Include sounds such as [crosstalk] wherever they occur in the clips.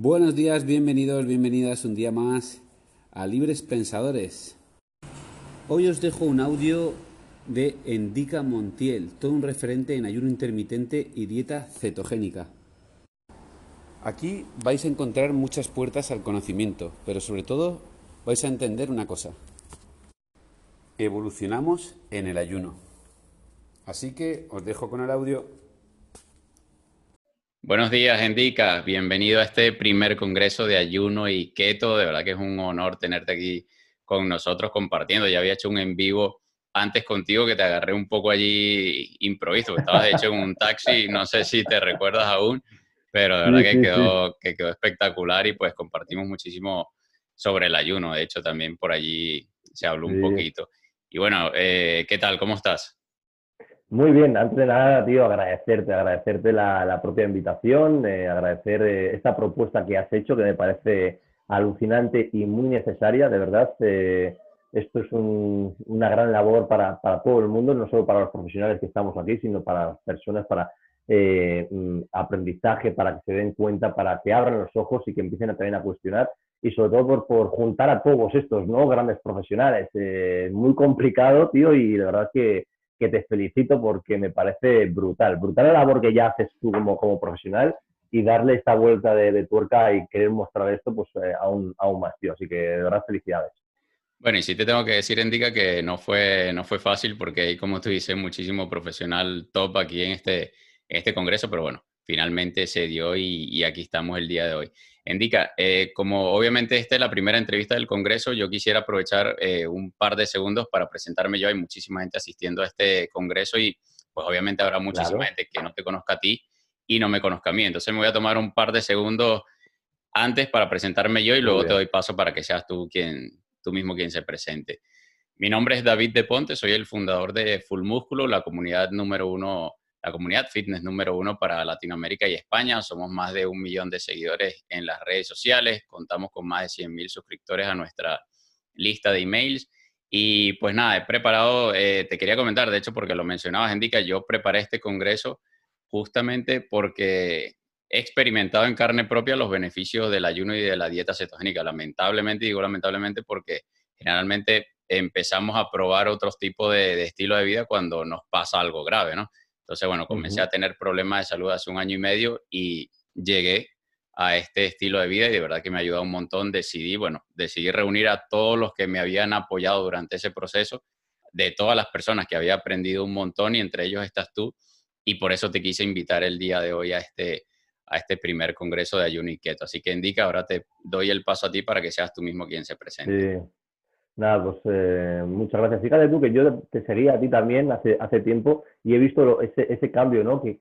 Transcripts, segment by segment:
Buenos días, bienvenidos, bienvenidas un día más a Libres Pensadores. Hoy os dejo un audio de Endica Montiel, todo un referente en ayuno intermitente y dieta cetogénica. Aquí vais a encontrar muchas puertas al conocimiento, pero sobre todo vais a entender una cosa. Evolucionamos en el ayuno. Así que os dejo con el audio Buenos días, Endica. Bienvenido a este primer congreso de ayuno y keto. De verdad que es un honor tenerte aquí con nosotros compartiendo. Ya había hecho un en vivo antes contigo que te agarré un poco allí improviso. Estabas de hecho en un taxi, no sé si te recuerdas aún, pero de verdad que, quedó, que quedó espectacular y pues compartimos muchísimo sobre el ayuno. De hecho, también por allí se habló un poquito. Y bueno, eh, ¿qué tal? ¿Cómo estás? Muy bien, antes de nada, tío, agradecerte, agradecerte la, propia invitación, eh, agradecer eh, esta propuesta que has hecho, que me parece alucinante y muy necesaria, de verdad. Eh, esto es una gran labor para, todo el mundo, no solo para los profesionales que estamos aquí, sino para las personas, para mm, aprendizaje, para que se den cuenta, para que abran los ojos y que empiecen a, también a cuestionar y sobre todo por, por juntar a todos estos ¿no? grandes profesionales. muy complicado, tío, y de verdad que que te felicito porque me parece brutal. Brutal la labor que ya haces tú como, como profesional y darle esta vuelta de, tuerca y querer mostrar esto pues eh, aún, aún más, tío. Así que de verdad felicidades. Bueno, y sí te tengo que decir, Endica, que no fue, no fue fácil porque hay, como tú dices, muchísimo profesional top aquí en este, este congreso, pero bueno, finalmente se dio y, y aquí estamos el día de hoy. Indica, eh, como obviamente esta es la primera entrevista del Congreso, yo quisiera aprovechar eh, un par de segundos para presentarme yo. Hay muchísima gente asistiendo a este Congreso y pues obviamente habrá muchísima gente que no te conozca a ti y no me conozca a mí. Entonces me voy a tomar un par de segundos antes para presentarme yo y luego te doy paso para que seas tú, quien, tú mismo quien se presente. Mi nombre es David De Ponte, soy el fundador de Full Músculo, la comunidad número uno la comunidad fitness número uno para Latinoamérica y España. Somos más de un millón de seguidores en las redes sociales, contamos con más de 100 mil suscriptores a nuestra lista de emails. Y pues nada, he preparado, eh, te quería comentar, de hecho, porque lo mencionabas, Indica, yo preparé este congreso justamente porque he experimentado en carne propia los beneficios del ayuno y de la dieta cetogénica. Lamentablemente, digo lamentablemente porque generalmente empezamos a probar otros tipos de, de estilo de vida cuando nos pasa algo grave, ¿no? Entonces, bueno, comencé a tener problemas de salud hace un año y medio y llegué a este estilo de vida y de verdad que me ha ayudado un montón. Decidí, bueno, decidí reunir a todos los que me habían apoyado durante ese proceso, de todas las personas que había aprendido un montón y entre ellos estás tú. Y por eso te quise invitar el día de hoy a este, a este primer congreso de ayuno y keto. Así que indica, ahora te doy el paso a ti para que seas tú mismo quien se presente. Sí. Nada, pues eh, muchas gracias. Fíjate tú que yo te seguía a ti también hace, hace tiempo y he visto ese, ese cambio ¿no? que,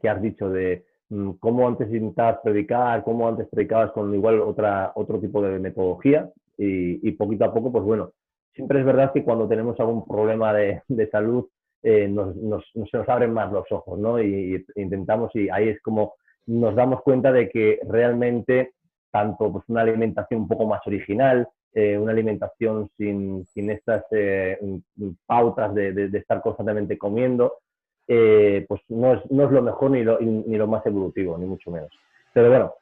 que, has dicho de mm, cómo antes intentabas predicar, cómo antes predicabas con igual otra, otro tipo de metodología y, y, poquito a poco, pues bueno, siempre es verdad que cuando tenemos algún problema de, de salud eh, nos, nos, se nos abren más los ojos, ¿no? Y, y, intentamos y ahí es como nos damos cuenta de que realmente tanto pues una alimentación un poco más original, eh, una alimentación sin, sin estas eh, pautas de, de, estar constantemente comiendo, eh, pues no es, no es, lo mejor ni lo, ni lo, más evolutivo, ni mucho menos. Pero bueno,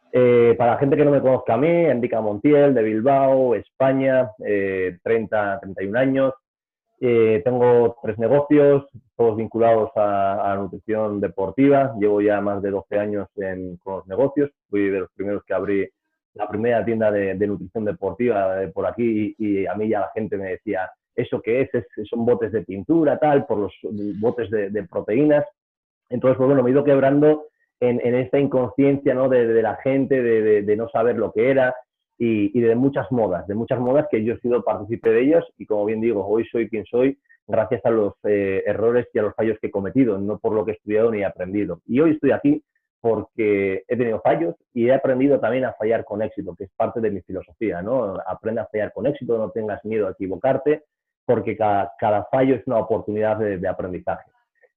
para la gente que no me conozca a mí, Enrica Montiel, de Bilbao, España, 30, 31 años. tengo tres negocios, todos vinculados a, a, nutrición deportiva. Llevo ya más de 12 años en, con los negocios. Fui de los primeros que abrí la primera tienda de, nutrición deportiva por aquí y, a mí ya la gente me decía, ¿eso qué es? Son botes de pintura, tal, por los botes de, proteínas. Entonces, pues bueno, me he ido quebrando en, esta inconsciencia ¿no? de, la gente, de, no saber lo que era y, de muchas modas, de muchas modas que yo he sido partícipe de ellas y como bien digo, hoy soy quien soy gracias a los eh, errores y a los fallos que he cometido, no por lo que he estudiado ni he aprendido. Y hoy estoy aquí porque he tenido fallos y he aprendido también a fallar con éxito, que es parte de mi filosofía, ¿no? Aprende a fallar con éxito, no tengas miedo a equivocarte, porque cada, fallo es una oportunidad de, aprendizaje.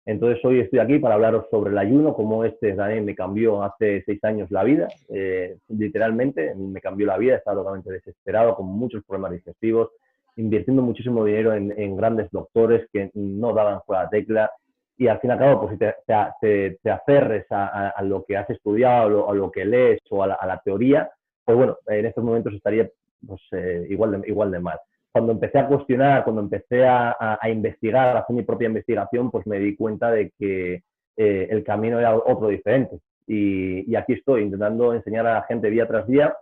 Entonces hoy estoy aquí para hablaros sobre el ayuno, como este también me cambió hace seis años la vida, eh, literalmente me cambió la vida, estaba totalmente desesperado, con muchos problemas digestivos, invirtiendo muchísimo dinero en, en grandes doctores que no daban fuera la tecla, y al fin y al cabo, pues si te, te, aferres a, lo que has estudiado, a lo, que lees o a la, teoría, pues bueno, en estos momentos estaría pues, eh, igual, de, igual de mal. Cuando empecé a cuestionar, cuando empecé a, investigar, a hacer mi propia investigación, pues me di cuenta de que eh, el camino era otro diferente. Y, aquí estoy intentando enseñar a la gente día tras día.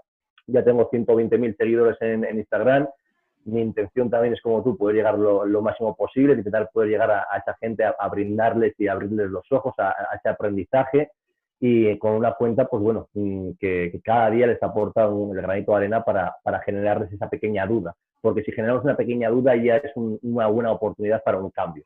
Ya tengo 120.000 seguidores en Instagram mi intención también es como tú, poder llegar lo, máximo posible, intentar poder llegar a, esa gente a, brindarles y abrirles los ojos a, ese aprendizaje y con una cuenta, pues bueno, mm, que, cada día les aporta un, granito de arena para, generarles esa pequeña duda, porque si generamos una pequeña duda ya es una buena oportunidad para un cambio.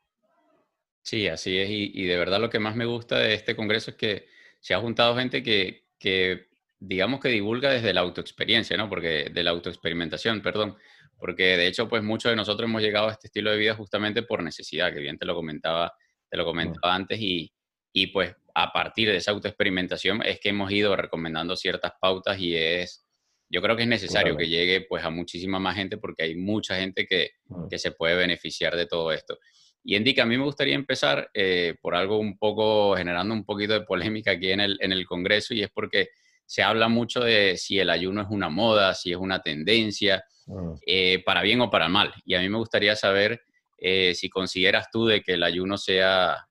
Sí, así es, y, de verdad lo que más me gusta de este congreso es que se ha juntado gente que, que digamos que divulga desde la autoexperiencia, ¿no? Porque de la autoexperimentación, perdón, porque de hecho, pues muchos de nosotros hemos llegado a este estilo de vida justamente por necesidad, que bien te lo comentaba, te lo comentaba antes, y, y pues a partir de esa autoexperimentación es que hemos ido recomendando ciertas pautas y es, yo creo que es necesario que llegue pues a muchísima más gente porque hay mucha gente que, que se puede beneficiar de todo esto. Y Indica, a mí me gustaría empezar eh, por algo un poco, generando un poquito de polémica aquí en el, en el Congreso, y es porque se habla mucho de si el ayuno es una moda, si es una tendencia, Mm. Eh, para bien o para mal. Y a mí me gustaría saber eh, si consideras tú de que el ayuno sea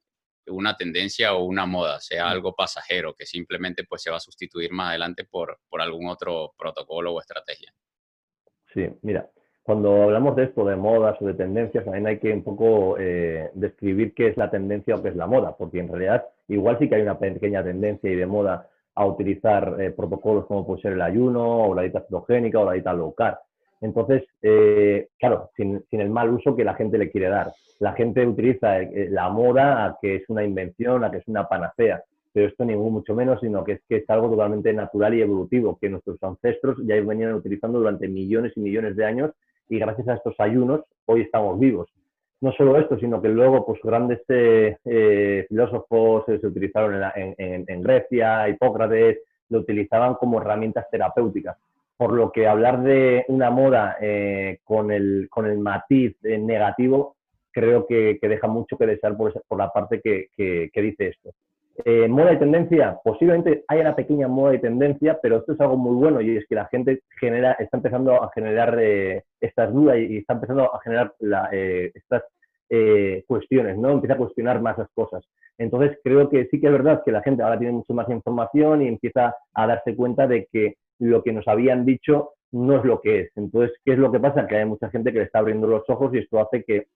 una tendencia o una moda, sea mm. algo pasajero, que simplemente pues se va a sustituir más adelante por, por algún otro protocolo o estrategia. Sí, mira, cuando hablamos de esto, de modas o de tendencias, también hay que un poco eh, describir qué es la tendencia o qué es la moda, porque en realidad igual sí que hay una pequeña tendencia y de moda a utilizar protocolos como puede ser el ayuno o la dieta cetogénica o la dieta low carb. Entonces, eh, claro, sin, el mal uso que la gente le quiere dar. La gente utiliza eh, la moda a que es una invención, a que es una panacea, pero esto ni mucho menos, sino que es que es algo totalmente natural y evolutivo, que nuestros ancestros ya venían utilizando durante millones y millones de años y gracias a estos ayunos hoy estamos vivos. No solo esto, sino que luego pues grandes eh, filósofos se utilizaron en Grecia, Hipócrates, lo utilizaban como herramientas terapéuticas por lo que hablar de una moda eh, con, el, con el matiz eh, negativo creo que, deja mucho que desear por, por la parte que, que, dice esto. Eh, moda y tendencia, posiblemente haya una pequeña moda y tendencia, pero esto es algo muy bueno y es que la gente genera, está empezando a generar estas dudas y, está empezando a generar estas cuestiones, ¿no? Empieza a cuestionar más las cosas. Entonces creo que sí que es verdad que la gente ahora tiene mucho más información y empieza a darse cuenta de que lo que nos habían dicho no es lo que es. Entonces, ¿qué es lo que pasa? Que hay mucha gente que le está abriendo los ojos y esto hace que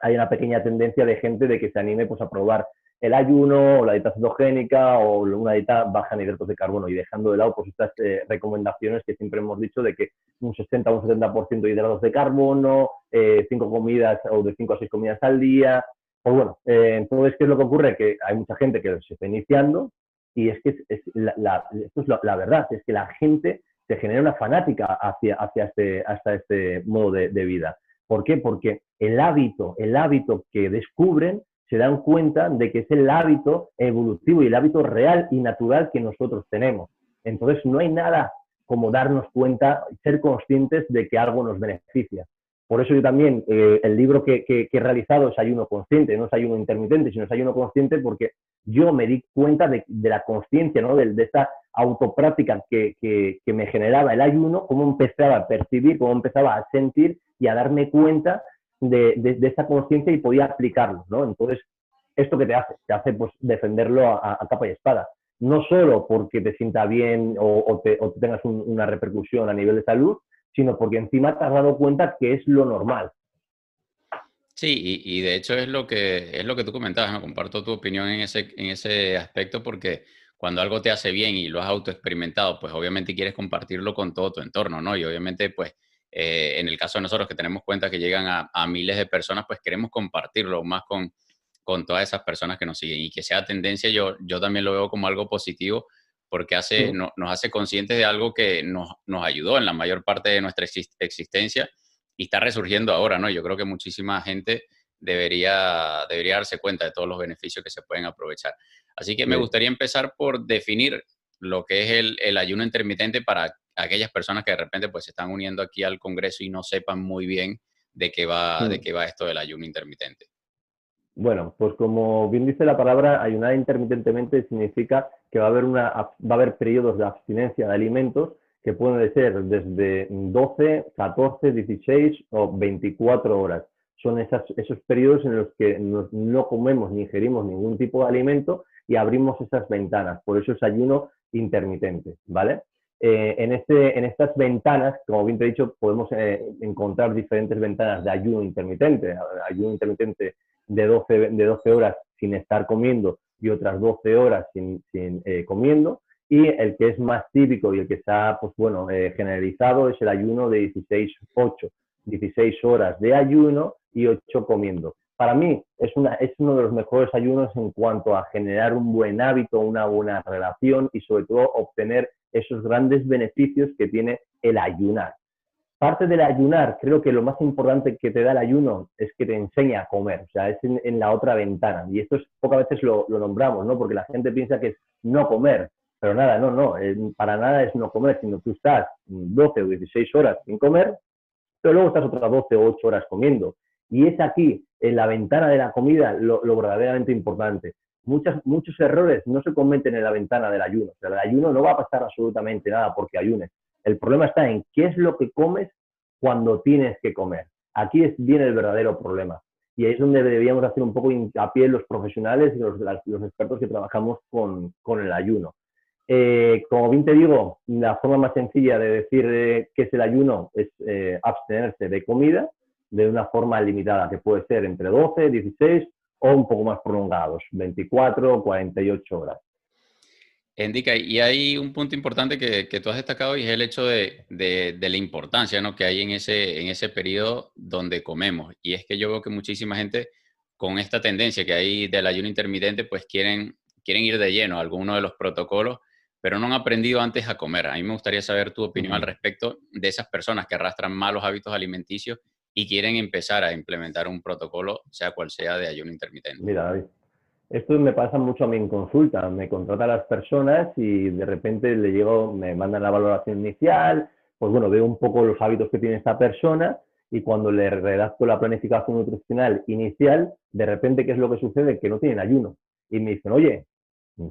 hay una pequeña tendencia de gente de que se anime pues, a probar el ayuno o la dieta cetogénica o una dieta baja en hidratos de carbono y dejando de lado pues, estas eh, recomendaciones que siempre hemos dicho de que un 60 o un 70% de hidratos de carbono, eh, cinco comidas o de 5 a 6 comidas al día. Pues bueno, eh, entonces, ¿qué es lo que ocurre? Que hay mucha gente que se está iniciando, y es que es, la, esto es la, verdad, es que la gente se genera una fanática hacia, hacia este, hasta este modo de, vida. ¿Por qué? Porque el hábito, el hábito que descubren, se dan cuenta de que es el hábito evolutivo y el hábito real y natural que nosotros tenemos. Entonces no hay nada como darnos cuenta, ser conscientes de que algo nos beneficia. Por eso yo también, eh, el libro que, he realizado es ayuno consciente, no es ayuno intermitente, sino es ayuno consciente porque yo me di cuenta de, la conciencia, ¿no? de, esta autopráctica que, que, me generaba el ayuno, cómo empezaba a percibir, cómo empezaba a sentir y a darme cuenta de, de esa conciencia y podía aplicarlo. ¿no? Entonces, ¿esto qué te hace? Te hace pues, defenderlo a, capa y espada. No solo porque te sienta bien o, te, tengas una repercusión a nivel de salud, sino porque encima te has dado cuenta que es lo normal. Sí, y, de hecho es lo que es lo que tú comentabas, ¿no? Comparto tu opinión en ese, en ese aspecto porque cuando algo te hace bien y lo has autoexperimentado, pues obviamente quieres compartirlo con todo tu entorno, ¿no? Y obviamente, pues, eh, en el caso de nosotros que tenemos cuenta que llegan a, miles de personas, pues queremos compartirlo más con, con todas esas personas que nos siguen. Y que sea tendencia, yo, yo también lo veo como algo positivo porque hace, nos hace conscientes de algo que nos, nos, ayudó en la mayor parte de nuestra existencia y está resurgiendo ahora, ¿no? Yo creo que muchísima gente debería, debería darse cuenta de todos los beneficios que se pueden aprovechar. Así que me gustaría empezar por definir lo que es el, el, ayuno intermitente para aquellas personas que de repente pues se están uniendo aquí al Congreso y no sepan muy bien de qué va, de qué va esto del ayuno intermitente. Bueno, pues como bien dice la palabra, ayunar intermitentemente significa que va a haber, una, va a haber periodos de abstinencia de alimentos que pueden ser desde 12, 14, 16 o 24 horas. Son esos periodos en los que no comemos ni ingerimos ningún tipo de alimento y abrimos esas ventanas. Por eso es ayuno intermitente, ¿vale? Eh, en, este, en estas ventanas, como bien te he dicho, podemos eh, encontrar diferentes ventanas de ayuno intermitente. Ayuno intermitente de 12, de 12 horas sin estar comiendo y otras 12 horas sin, eh, comiendo. Y el que es más típico y el que está, pues bueno, generalizado es el ayuno de 16-8. 16 horas de ayuno y 8 comiendo. Para mí es, una, es uno de los mejores ayunos en cuanto a generar un buen hábito, una buena relación y sobre todo obtener esos grandes beneficios que tiene el ayunar. Parte del ayunar, creo que lo más importante que te da el ayuno es que te enseña a comer, o sea, es en, la otra ventana. Y esto es, pocas veces lo, nombramos, ¿no? Porque la gente piensa que es no comer, pero nada, no, no, eh, para nada es no comer, sino tú estás 12 o 16 horas sin comer, pero luego estás otras 12 o 8 horas comiendo. Y es aquí, en la ventana de la comida, lo, verdaderamente importante muchos errores no se cometen en la ventana del ayuno. O sea, el ayuno no va a pasar absolutamente nada porque ayunes. El problema está en qué es lo que comes cuando tienes que comer. Aquí viene el verdadero problema. Y ahí es donde deberíamos hacer un poco hincapié los profesionales y los, expertos que trabajamos con, con el ayuno. Eh, como bien te digo, la forma más sencilla de decir eh, qué es el ayuno es eh, abstenerse de comida de una forma limitada, que puede ser entre 12, 16 o un poco más prolongados, 24 o 48 horas. Indica, y hay un punto importante que, que, tú has destacado y es el hecho de, de, la importancia ¿no? que hay en ese, en ese periodo donde comemos. Y es que yo veo que muchísima gente con esta tendencia que hay del ayuno intermitente, pues quieren, quieren ir de lleno a alguno de los protocolos, pero no han aprendido antes a comer. A mí me gustaría saber tu opinión al respecto de esas personas que arrastran malos hábitos alimenticios y quieren empezar a implementar un protocolo, sea cual sea, de ayuno intermitente. Mira, David, esto me pasa mucho a mí en consulta. Me contratan las personas y de repente le llego, me mandan la valoración inicial, pues bueno, veo un poco los hábitos que tiene esta persona y cuando le redacto la planificación nutricional inicial, de repente, ¿qué es lo que sucede? Que no tienen ayuno. Y me dicen, oye,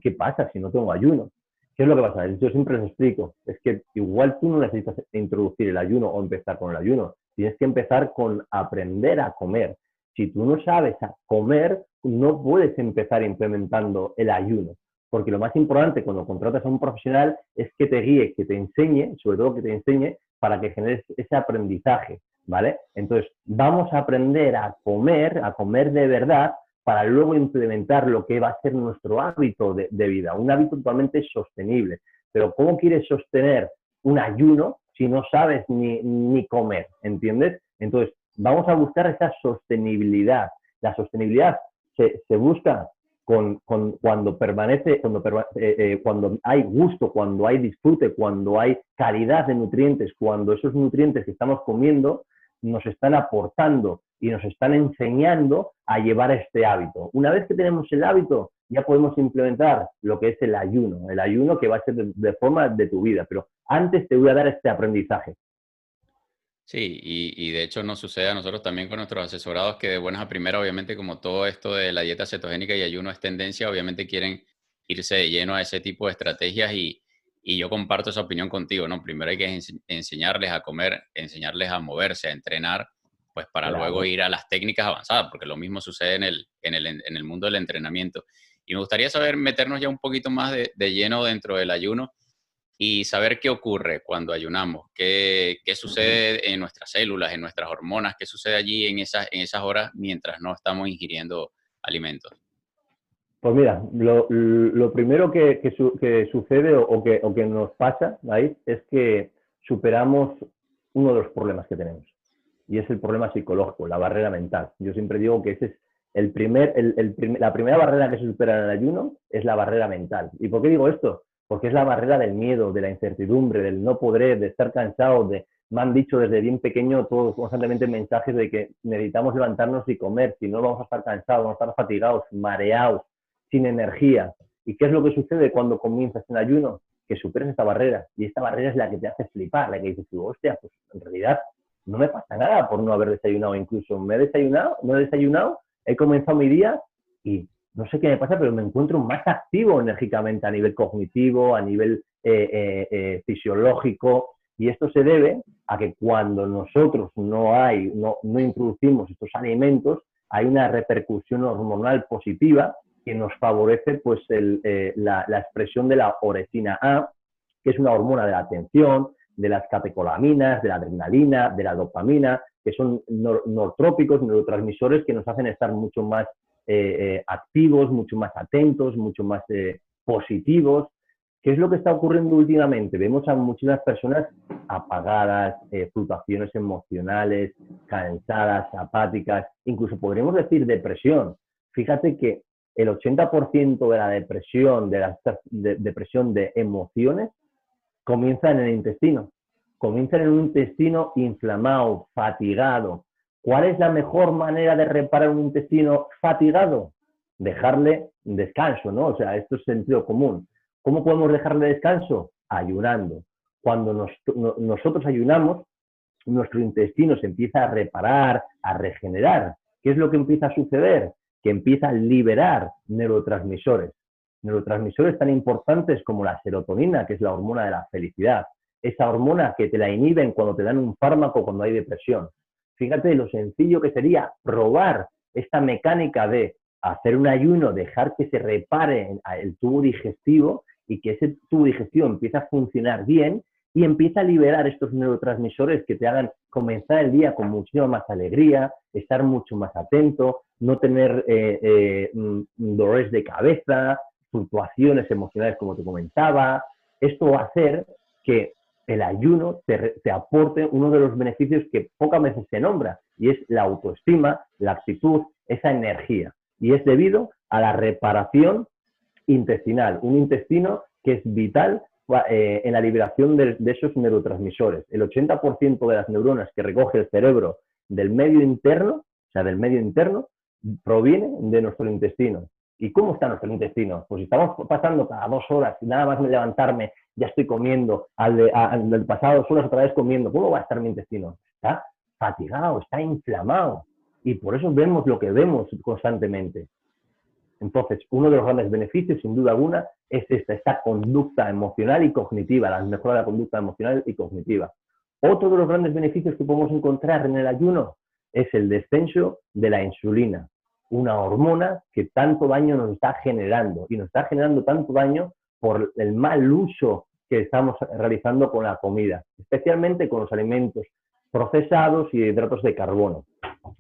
¿qué pasa si no tengo ayuno? ¿Qué es lo que pasa? Yo siempre les explico, es que igual tú no necesitas introducir el ayuno o empezar con el ayuno. Tienes que empezar con aprender a comer. Si tú no sabes comer, no puedes empezar implementando el ayuno. Porque lo más importante cuando contratas a un profesional es que te guíe, que te enseñe, sobre todo que te enseñe para que generes ese aprendizaje, ¿vale? Entonces, vamos a aprender a comer, a comer de verdad, para luego implementar lo que va a ser nuestro hábito de, de vida, un hábito totalmente sostenible. Pero ¿cómo quieres sostener un ayuno si no sabes ni, ni comer, ¿entiendes? Entonces, vamos a buscar esa sostenibilidad. La sostenibilidad se, busca con, con, cuando permanece, cuando, eh, eh, cuando hay gusto, cuando hay disfrute, cuando hay calidad de nutrientes, cuando esos nutrientes que estamos comiendo nos están aportando y nos están enseñando a llevar este hábito. Una vez que tenemos el hábito, ya podemos implementar lo que es el ayuno, el ayuno que va a ser de, forma de tu vida, pero antes te voy a dar este aprendizaje. Sí, y, de hecho nos sucede a nosotros también con nuestros asesorados que de buenas a primeras, obviamente como todo esto de la dieta cetogénica y ayuno es tendencia, obviamente quieren irse de lleno a ese tipo de estrategias y, y yo comparto esa opinión contigo, ¿no? Primero hay que enseñarles a comer, enseñarles a moverse, a entrenar, pues para luego ir a las técnicas avanzadas, porque lo mismo sucede en el, en el, en el mundo del entrenamiento. Y me gustaría saber, meternos ya un poquito más de, de lleno dentro del ayuno y saber qué ocurre cuando ayunamos, qué, qué, sucede en nuestras células, en nuestras hormonas, qué sucede allí en esas, en esas horas mientras no estamos ingiriendo alimentos. Pues mira, lo, lo primero que, que, sucede o, que, o que nos pasa ahí es que superamos uno de los problemas que tenemos y es el problema psicológico, la barrera mental. Yo siempre digo que ese es el primer, el, la primera barrera que se supera en el ayuno es la barrera mental. ¿Y por qué digo esto? Porque es la barrera del miedo, de la incertidumbre, del no poder, de estar cansado, de, me han dicho desde bien pequeño todos constantemente mensajes de que necesitamos levantarnos y comer, si no vamos a estar cansados, vamos a estar fatigados, mareados, sin energía. ¿Y qué es lo que sucede cuando comienzas en ayuno? Que superas esta barrera. Y esta barrera es la que te hace flipar, la que dices, hostia, pues en realidad no me pasa nada por no haber desayunado. Incluso me he desayunado, no he desayunado he comenzado mi día y no sé qué me pasa, pero me encuentro más activo enérgicamente a nivel cognitivo, a nivel eh, eh, eh, fisiológico. Y esto se debe a que cuando nosotros no hay, no, no introducimos estos alimentos, hay una repercusión hormonal positiva que nos favorece pues, la, expresión de la orecina A, que es una hormona de la atención, de las catecolaminas, de la adrenalina, de la dopamina, que son nortrópicos, neurotransmisores que nos hacen estar mucho más eh, eh, activos, mucho más atentos, mucho más eh, positivos. ¿Qué es lo que está ocurriendo últimamente? Vemos a muchísimas personas apagadas, fluctuaciones emocionales, cansadas, apáticas, incluso podríamos decir depresión. Fíjate que el 80% de la depresión, de la depresión de emociones, comienza en el intestino. Comienza en un intestino inflamado, fatigado, ¿Cuál es la mejor manera de reparar un intestino fatigado? Dejarle descanso, ¿no? O sea, esto es sentido común. ¿Cómo podemos dejarle descanso? Ayunando. Cuando nosotros ayunamos, nuestro intestino se empieza a reparar, a regenerar. ¿Qué es lo que empieza a suceder? Que empieza a liberar neurotransmisores. Neurotransmisores tan importantes como la serotonina, que es la hormona de la felicidad. Esa hormona que te la inhiben cuando te dan un fármaco cuando hay depresión. Fíjate lo sencillo que sería probar esta mecánica de hacer un ayuno, dejar que se repare el tubo digestivo y que ese tubo digestivo empiece a funcionar bien y empieza a liberar estos neurotransmisores que te hagan comenzar el día con muchísima más alegría, estar mucho más atento, no tener eh, eh, mm, dolores de cabeza, fluctuaciones emocionales como te comentaba. Esto va a hacer que el ayuno te, aporte uno de los beneficios que pocas veces se nombra, y es la autoestima, la actitud, esa energía. Y es debido a la reparación intestinal, un intestino que es vital eh, en la liberación de, esos neurotransmisores. El 80% de las neuronas que recoge el cerebro del medio interno, o sea, del medio interno, proviene de nuestro intestino. ¿Y cómo está nuestro intestino? Pues si estamos pasando cada dos horas y nada más levantarme ya estoy comiendo, al, del pasado dos horas otra vez comiendo, ¿cómo va a estar mi intestino? Está fatigado, está inflamado. Y por eso vemos lo que vemos constantemente. Entonces, uno de los grandes beneficios, sin duda alguna, es esta, esta conducta emocional y cognitiva, la mejora de la conducta emocional y cognitiva. Otro de los grandes beneficios que podemos encontrar en el ayuno es el descenso de la insulina una hormona que tanto daño nos está generando y nos está generando tanto daño por el mal uso que estamos realizando con la comida, especialmente con los alimentos procesados y hidratos de carbono.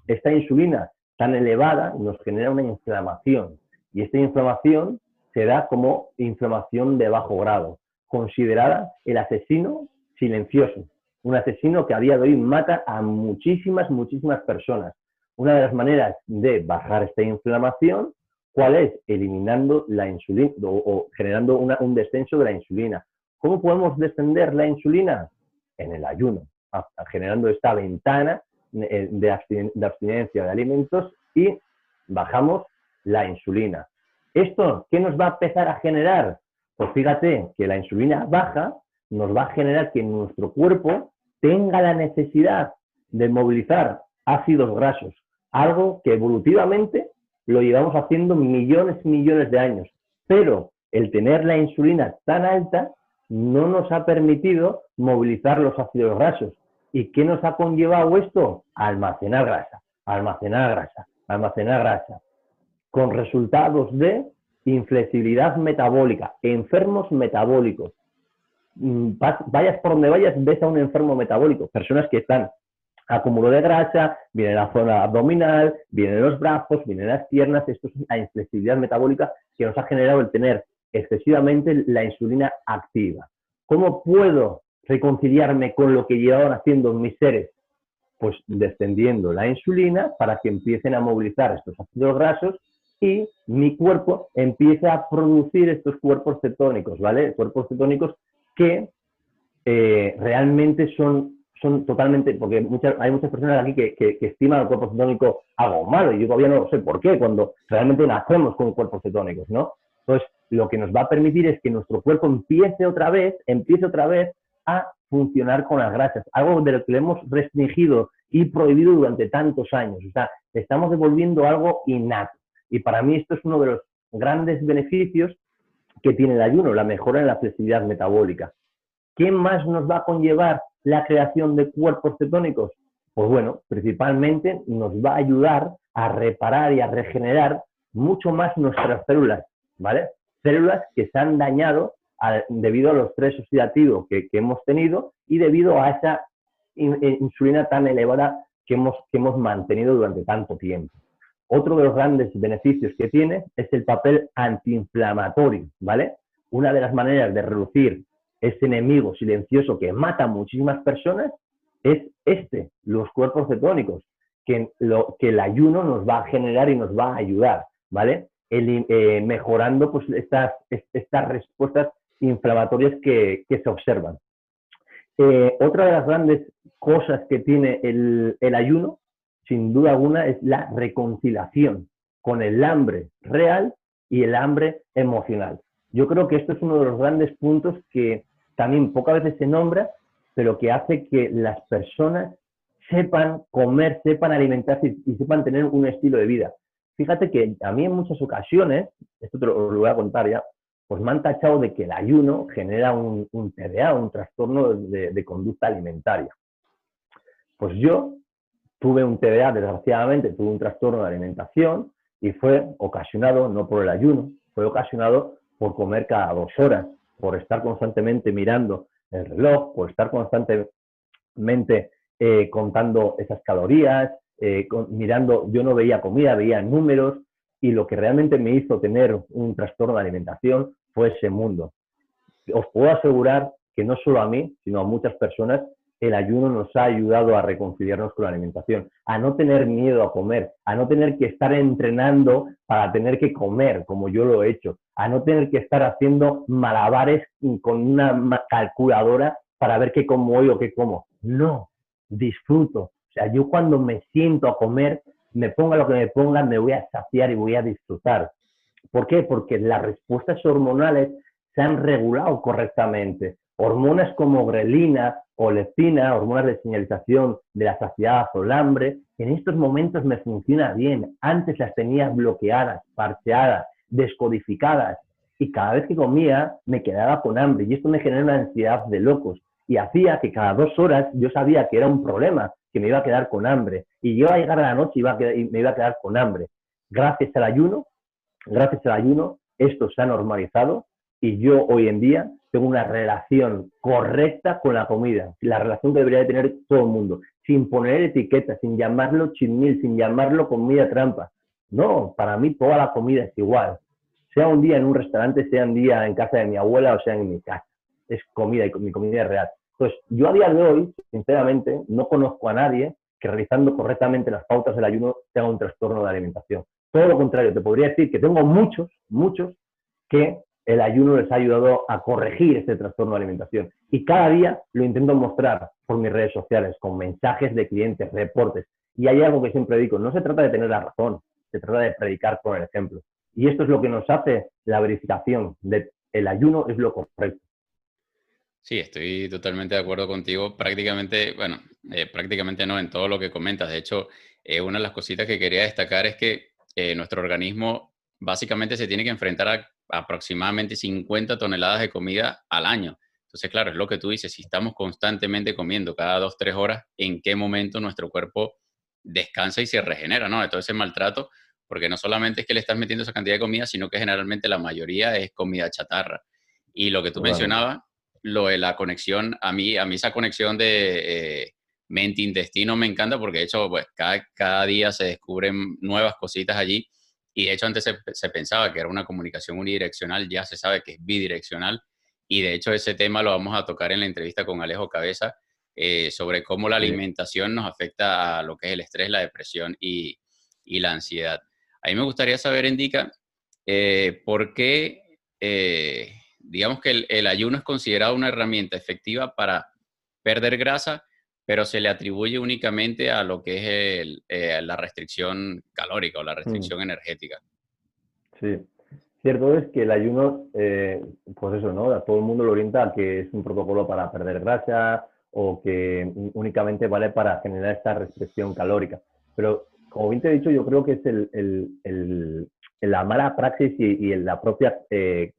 Esta insulina tan elevada nos genera una inflamación y esta inflamación se da como inflamación de bajo grado, considerada el asesino silencioso, un asesino que a día de hoy mata a muchísimas, muchísimas personas una de las maneras de bajar esta inflamación, ¿cuál es? Eliminando la insulina o, generando un descenso de la insulina. ¿Cómo podemos descender la insulina? En el ayuno, generando esta ventana eh, de abstinencia de alimentos y bajamos la insulina. ¿Esto qué nos va a empezar a generar? Pues fíjate que la insulina baja nos va a generar que nuestro cuerpo tenga la necesidad de movilizar ácidos grasos algo que evolutivamente lo llevamos haciendo millones y millones de años. Pero el tener la insulina tan alta no nos ha permitido movilizar los ácidos grasos. ¿Y qué nos ha conllevado esto? Almacenar grasa, almacenar grasa, almacenar grasa. Con resultados de inflexibilidad metabólica, enfermos metabólicos. Mm, vayas por donde vayas, ves a un enfermo metabólico, personas que están acúmulo de grasa, viene la zona abdominal, vienen los brazos, vienen las piernas. Esto es la inflexibilidad metabólica que nos ha generado el tener excesivamente la insulina activa. ¿Cómo puedo reconciliarme con lo que llevaban haciendo mis seres? Pues descendiendo la insulina para que empiecen a movilizar estos ácidos grasos y mi cuerpo empiece a producir estos cuerpos cetónicos, ¿vale? Cuerpos cetónicos que eh, realmente son son totalmente, porque muchas, hay muchas personas aquí que, que, estiman el cuerpo cetónico algo malo, y yo todavía no sé por qué, cuando realmente nacemos con cuerpos cetónicos, ¿no? Entonces, lo que nos va a permitir es que nuestro cuerpo empiece otra vez, empiece otra vez a funcionar con las grasas, algo de lo que le hemos restringido y prohibido durante tantos años. O sea, estamos devolviendo algo innato. Y para mí esto es uno de los grandes beneficios que tiene el ayuno, la mejora en la flexibilidad metabólica. ¿Qué más nos va a conllevar la creación de cuerpos cetónicos? Pues bueno, principalmente nos va a ayudar a reparar y a regenerar mucho más nuestras células, ¿vale? Células que se han dañado debido a los estrés oxidativos que, hemos tenido y debido a esa eh, insulina tan elevada que hemos, que hemos mantenido durante tanto tiempo. Otro de los grandes beneficios que tiene es el papel antiinflamatorio, ¿vale? Una de las maneras de reducir ese enemigo silencioso que mata a muchísimas personas es este, los cuerpos cetónicos, que, lo, que el ayuno nos va a generar y nos va a ayudar, ¿vale? Eh, mejorando pues, estas, estas respuestas inflamatorias que, se observan. Eh, otra de las grandes cosas que tiene el, ayuno, sin duda alguna, es la reconciliación con el hambre real y el hambre emocional. Yo creo que esto es uno de los grandes puntos que también pocas veces se nombra, pero que hace que las personas sepan comer, sepan alimentarse y, sepan tener un estilo de vida. Fíjate que a mí en muchas ocasiones, esto te lo, voy a contar ya, pues me han tachado de que el ayuno genera un, TDA, un trastorno de, conducta alimentaria. Pues yo tuve un TDA, desgraciadamente, tuve un trastorno de alimentación y fue ocasionado no por el ayuno, fue ocasionado por comer cada dos horas, por estar constantemente mirando el reloj, por estar constantemente eh, contando esas calorías, eh, mirando, yo no veía comida, veía números, y lo que realmente me hizo tener un trastorno de alimentación fue ese mundo. Os puedo asegurar que no solo a mí, sino a muchas personas, el ayuno nos ha ayudado a reconciliarnos con la alimentación, a no tener miedo a comer, a no tener que estar entrenando para tener que comer, como yo lo he hecho, a no tener que estar haciendo malabares con una calculadora para ver qué como hoy o qué como. No, disfruto. O sea, yo cuando me siento a comer, me ponga lo que me ponga, me voy a saciar y voy a disfrutar. ¿Por qué? Porque las respuestas hormonales se han regulado correctamente. Hormonas como grelina o leptina, hormonas de señalización de la saciedad o el hambre, en estos momentos me funciona bien. Antes las tenía bloqueadas, parcheadas, descodificadas y cada vez que comía me quedaba con hambre y esto me genera una ansiedad de locos y hacía que cada dos horas yo sabía que era un problema, que me iba a quedar con hambre y yo a llegar a la noche y me iba a quedar con hambre. Gracias al ayuno gracias al ayuno, esto se ha normalizado y yo hoy en día tengo una relación correcta con la comida, la relación que debería de tener todo el mundo, sin poner etiquetas, sin llamarlo chinmil, sin llamarlo comida trampa. No, para mí toda la comida es igual. Sea un día en un restaurante, sea un día en casa de mi abuela o sea en mi casa. Es comida y mi comida es real. Entonces, yo a día de hoy, sinceramente, no conozco a nadie que realizando correctamente las pautas del ayuno tenga un trastorno de alimentación. Todo lo contrario, te podría decir que tengo muchos, muchos que el ayuno les ha ayudado a corregir este trastorno de alimentación. Y cada día lo intento mostrar por mis redes sociales, con mensajes de clientes, reportes. Y hay algo que siempre digo, no se trata de tener la razón, se trata de predicar con el ejemplo. Y esto es lo que nos hace la verificación de el ayuno es lo correcto. Sí, estoy totalmente de acuerdo contigo. Prácticamente, bueno, eh, prácticamente no en todo lo que comentas. De hecho, eh, una de las cositas que quería destacar es que eh, nuestro organismo básicamente se tiene que enfrentar a aproximadamente 50 toneladas de comida al año. Entonces, claro, es lo que tú dices, si estamos constantemente comiendo cada dos, tres horas, ¿en qué momento nuestro cuerpo descansa y se regenera, ¿no? De todo ese maltrato, porque no solamente es que le estás metiendo esa cantidad de comida, sino que generalmente la mayoría es comida chatarra. Y lo que tú mencionabas, lo de la conexión, a mí, a mí esa conexión de eh, mente-intestino me encanta porque de hecho pues, cada, cada día se descubren nuevas cositas allí y de hecho antes se, pensaba que era una comunicación unidireccional, ya se sabe que es bidireccional y de hecho ese tema lo vamos a tocar en la entrevista con Alejo Cabeza eh, sobre cómo la alimentación nos afecta a lo que es el estrés, la depresión y, y la ansiedad. A mí me gustaría saber, Indica, eh, por qué, eh, digamos que el, el ayuno es considerado una herramienta efectiva para perder grasa, pero se le atribuye únicamente a lo que es eh, la restricción calórica o la mm. restricción energética. Sí, cierto es que el ayuno, eh, pues eso, ¿no? A todo el mundo lo orienta a que es un protocolo para perder grasa o que únicamente vale para generar esta restricción calórica. Pero como bien te he dicho, yo creo que es el, la mala praxis y, la propia eh,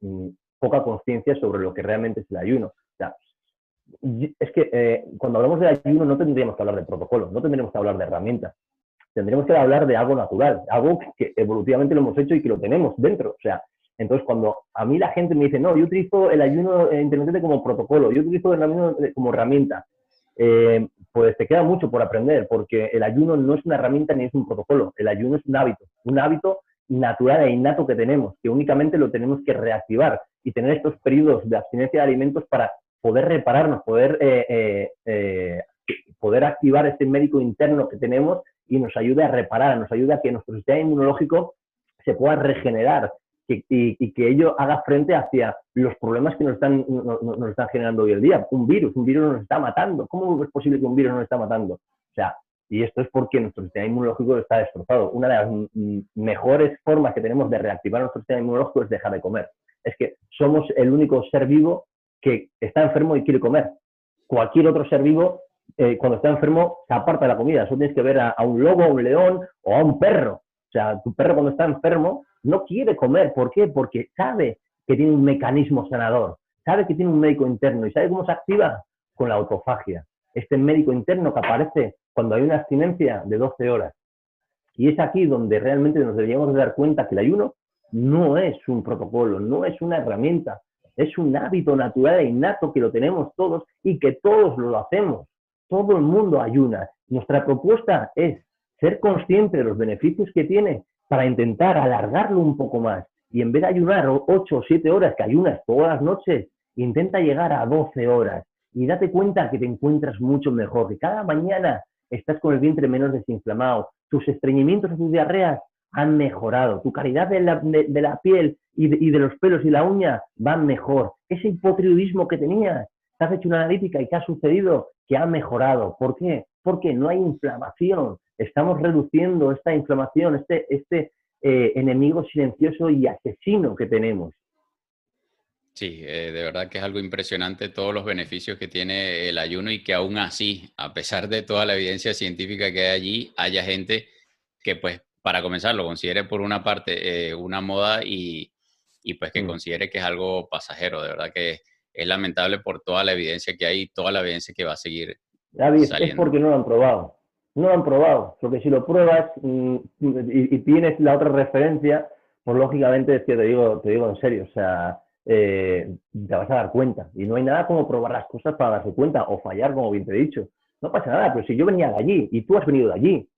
poca conciencia sobre lo que realmente es el ayuno. Es que eh, cuando hablamos de ayuno no tendríamos que hablar de protocolo, no tendríamos que hablar de herramientas, tendríamos que hablar de algo natural, algo que evolutivamente lo hemos hecho y que lo tenemos dentro. O sea, entonces cuando a mí la gente me dice, no, yo utilizo el ayuno intermitente como protocolo, yo utilizo el ayuno como herramienta, eh, pues te queda mucho por aprender, porque el ayuno no es una herramienta ni es un protocolo, el ayuno es un hábito, un hábito natural e innato que tenemos, que únicamente lo tenemos que reactivar y tener estos periodos de abstinencia de alimentos para poder repararnos, poder, eh, eh, eh, poder activar este médico interno que tenemos y nos ayude a reparar, nos ayude a que nuestro sistema inmunológico se pueda regenerar y, que ello haga frente hacia los problemas que nos están, generando hoy en día. Un virus, un virus nos está matando. ¿Cómo es posible que un virus nos está matando? O sea, y esto es porque nuestro sistema inmunológico está destrozado. Una de las mejores formas que tenemos de reactivar nuestro sistema inmunológico es dejar de comer. Es que somos el único ser vivo que está enfermo y quiere comer. Cualquier otro ser vivo, eh, cuando está enfermo, se aparta de la comida. Eso tienes que ver a, un lobo, a un león o a un perro. O sea, tu perro cuando está enfermo no quiere comer. ¿Por qué? Porque sabe que tiene un mecanismo sanador, sabe que tiene un médico interno y sabe cómo se activa con la autofagia. Este médico interno que aparece cuando hay una abstinencia de 12 horas. Y es aquí donde realmente nos deberíamos dar cuenta que el ayuno no es un protocolo, no es una herramienta, es un hábito natural e innato que lo tenemos todos y que todos lo hacemos. Todo el mundo ayuna. Nuestra propuesta es ser consciente de los beneficios que tiene para intentar alargarlo un poco más. Y en vez de ayunar 8 o 7 horas que ayunas todas las noches, intenta llegar a 12 horas y date cuenta que te encuentras mucho mejor, que cada mañana estás con el vientre menos desinflamado, tus estreñimientos tus diarreas han mejorado, tu calidad de la, de, la piel y de, los pelos y la uña van mejor. Ese hipotiroidismo que tenías, te has hecho una analítica y qué ha sucedido que ha mejorado. ¿Por qué? Porque no hay inflamación. Estamos reduciendo esta inflamación, este, este eh, enemigo silencioso y asesino que tenemos. Sí, eh, de verdad que es algo impresionante todos los beneficios que tiene el ayuno y que aún así, a pesar de toda la evidencia científica que hay allí, haya gente que pues para comenzar lo considere por una parte eh, una moda y, pues que mm. considere que es algo pasajero. De verdad que es, lamentable por toda la evidencia que hay, toda la evidencia que va a seguir. David, es porque no lo han probado. No lo han probado. Porque si lo pruebas mm, y, tienes la otra referencia, pues lógicamente te digo, te digo en serio, o sea, eh, te vas a dar cuenta. Y no hay nada como probar las cosas para darse cuenta o fallar, como bien te he dicho. No pasa nada, pero si yo venía de allí y tú has venido de allí,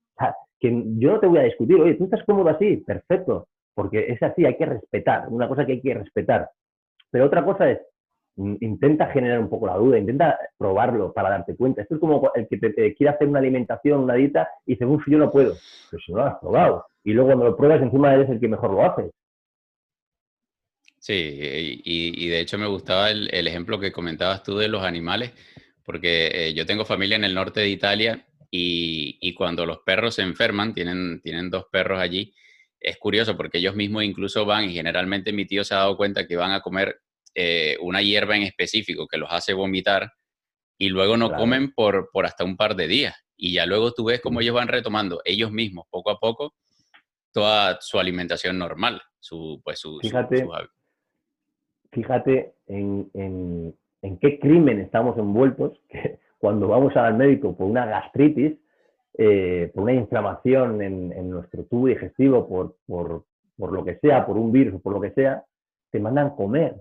que yo no te voy a discutir, oye, tú estás cómodo así, perfecto, porque es así, hay que respetar, una cosa que hay que respetar. Pero otra cosa es, mm, intenta generar un poco la duda, intenta probarlo para darte cuenta. Esto es como el que te, quiere hacer una alimentación, una dieta, y según yo no puedo. Pero si no lo has probado. Y luego cuando lo pruebas, encima eres el que mejor lo hace. Sí, y, de hecho me gustaba el, ejemplo que comentabas tú de los animales, porque eh, yo tengo familia en el norte de Italia y, cuando los perros se enferman, tienen, tienen dos perros allí, es curioso porque ellos mismos incluso van y generalmente mi tío se ha dado cuenta que van a comer eh, una hierba en específico que los hace vomitar y luego no comen por, por hasta un par de días. Y ya luego tú ves cómo ellos van retomando ellos mismos poco a poco toda su alimentación normal, su, pues su, Fíjate, fíjate en, qué crimen estamos envueltos, [laughs] que cuando vamos al médico por una gastritis, eh, por una inflamación en, nuestro tubo digestivo, por, por, lo que sea, por un virus, por lo que sea, te mandan comer,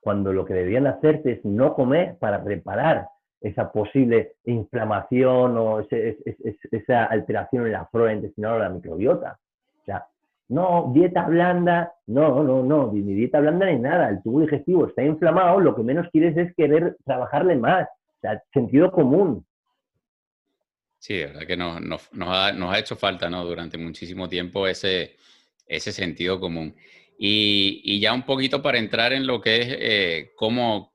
cuando lo que deberían hacerte es no comer para reparar esa posible inflamación o esa alteración en la flora intestinal o la microbiota. O sea, no, dieta blanda, no, no, no, ni dieta blanda ni nada, el tubo digestivo está inflamado, lo que menos quieres es querer trabajarle más, sea, sentido común. Sí, es verdad que nos, ha, hecho falta, ¿no? Durante muchísimo tiempo ese, ese sentido común. Y, ya un poquito para entrar en lo que es eh, cómo,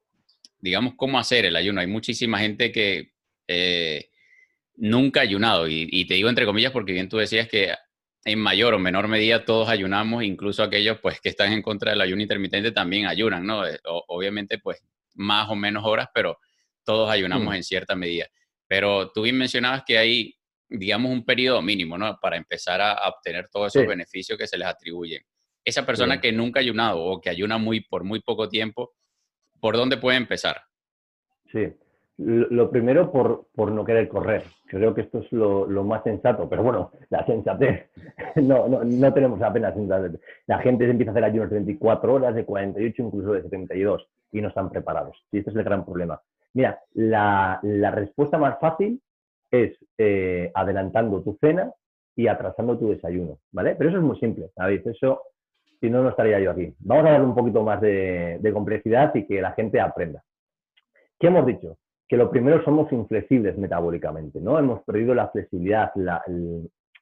digamos, cómo hacer el ayuno. Hay muchísima gente que eh, nunca ha ayunado, y, y, te digo entre comillas porque bien tú decías que en mayor o menor medida todos ayunamos, incluso aquellos pues que están en contra del ayuno intermitente también ayunan, ¿no? Eh, obviamente pues más o menos horas, pero todos ayunamos mm. en cierta medida. Pero tú bien mencionabas que hay digamos, un periodo mínimo, ¿no? Para empezar a, obtener todos esos beneficios que se les atribuyen. Esa persona que nunca ha ayunado o que ayuna muy, por muy poco tiempo, ¿por dónde puede empezar? Sí, lo primero por, por, no querer correr. Creo que esto es lo, lo, más sensato, pero bueno, la sensatez, [laughs] no, no, no tenemos apenas sensatez. La gente empieza a hacer ayunos de 24 horas, de 48, incluso de 72, y no están preparados. Y este es el gran problema. Mira, la, respuesta más fácil es eh, adelantando tu cena y atrasando tu desayuno, ¿vale? Pero eso es muy simple, ¿sabéis? Eso, si no, no estaría yo aquí. Vamos a darle un poquito más de, complejidad y que la gente aprenda. ¿Qué hemos dicho? que lo primero somos inflexibles metabólicamente, ¿no? Hemos perdido la flexibilidad,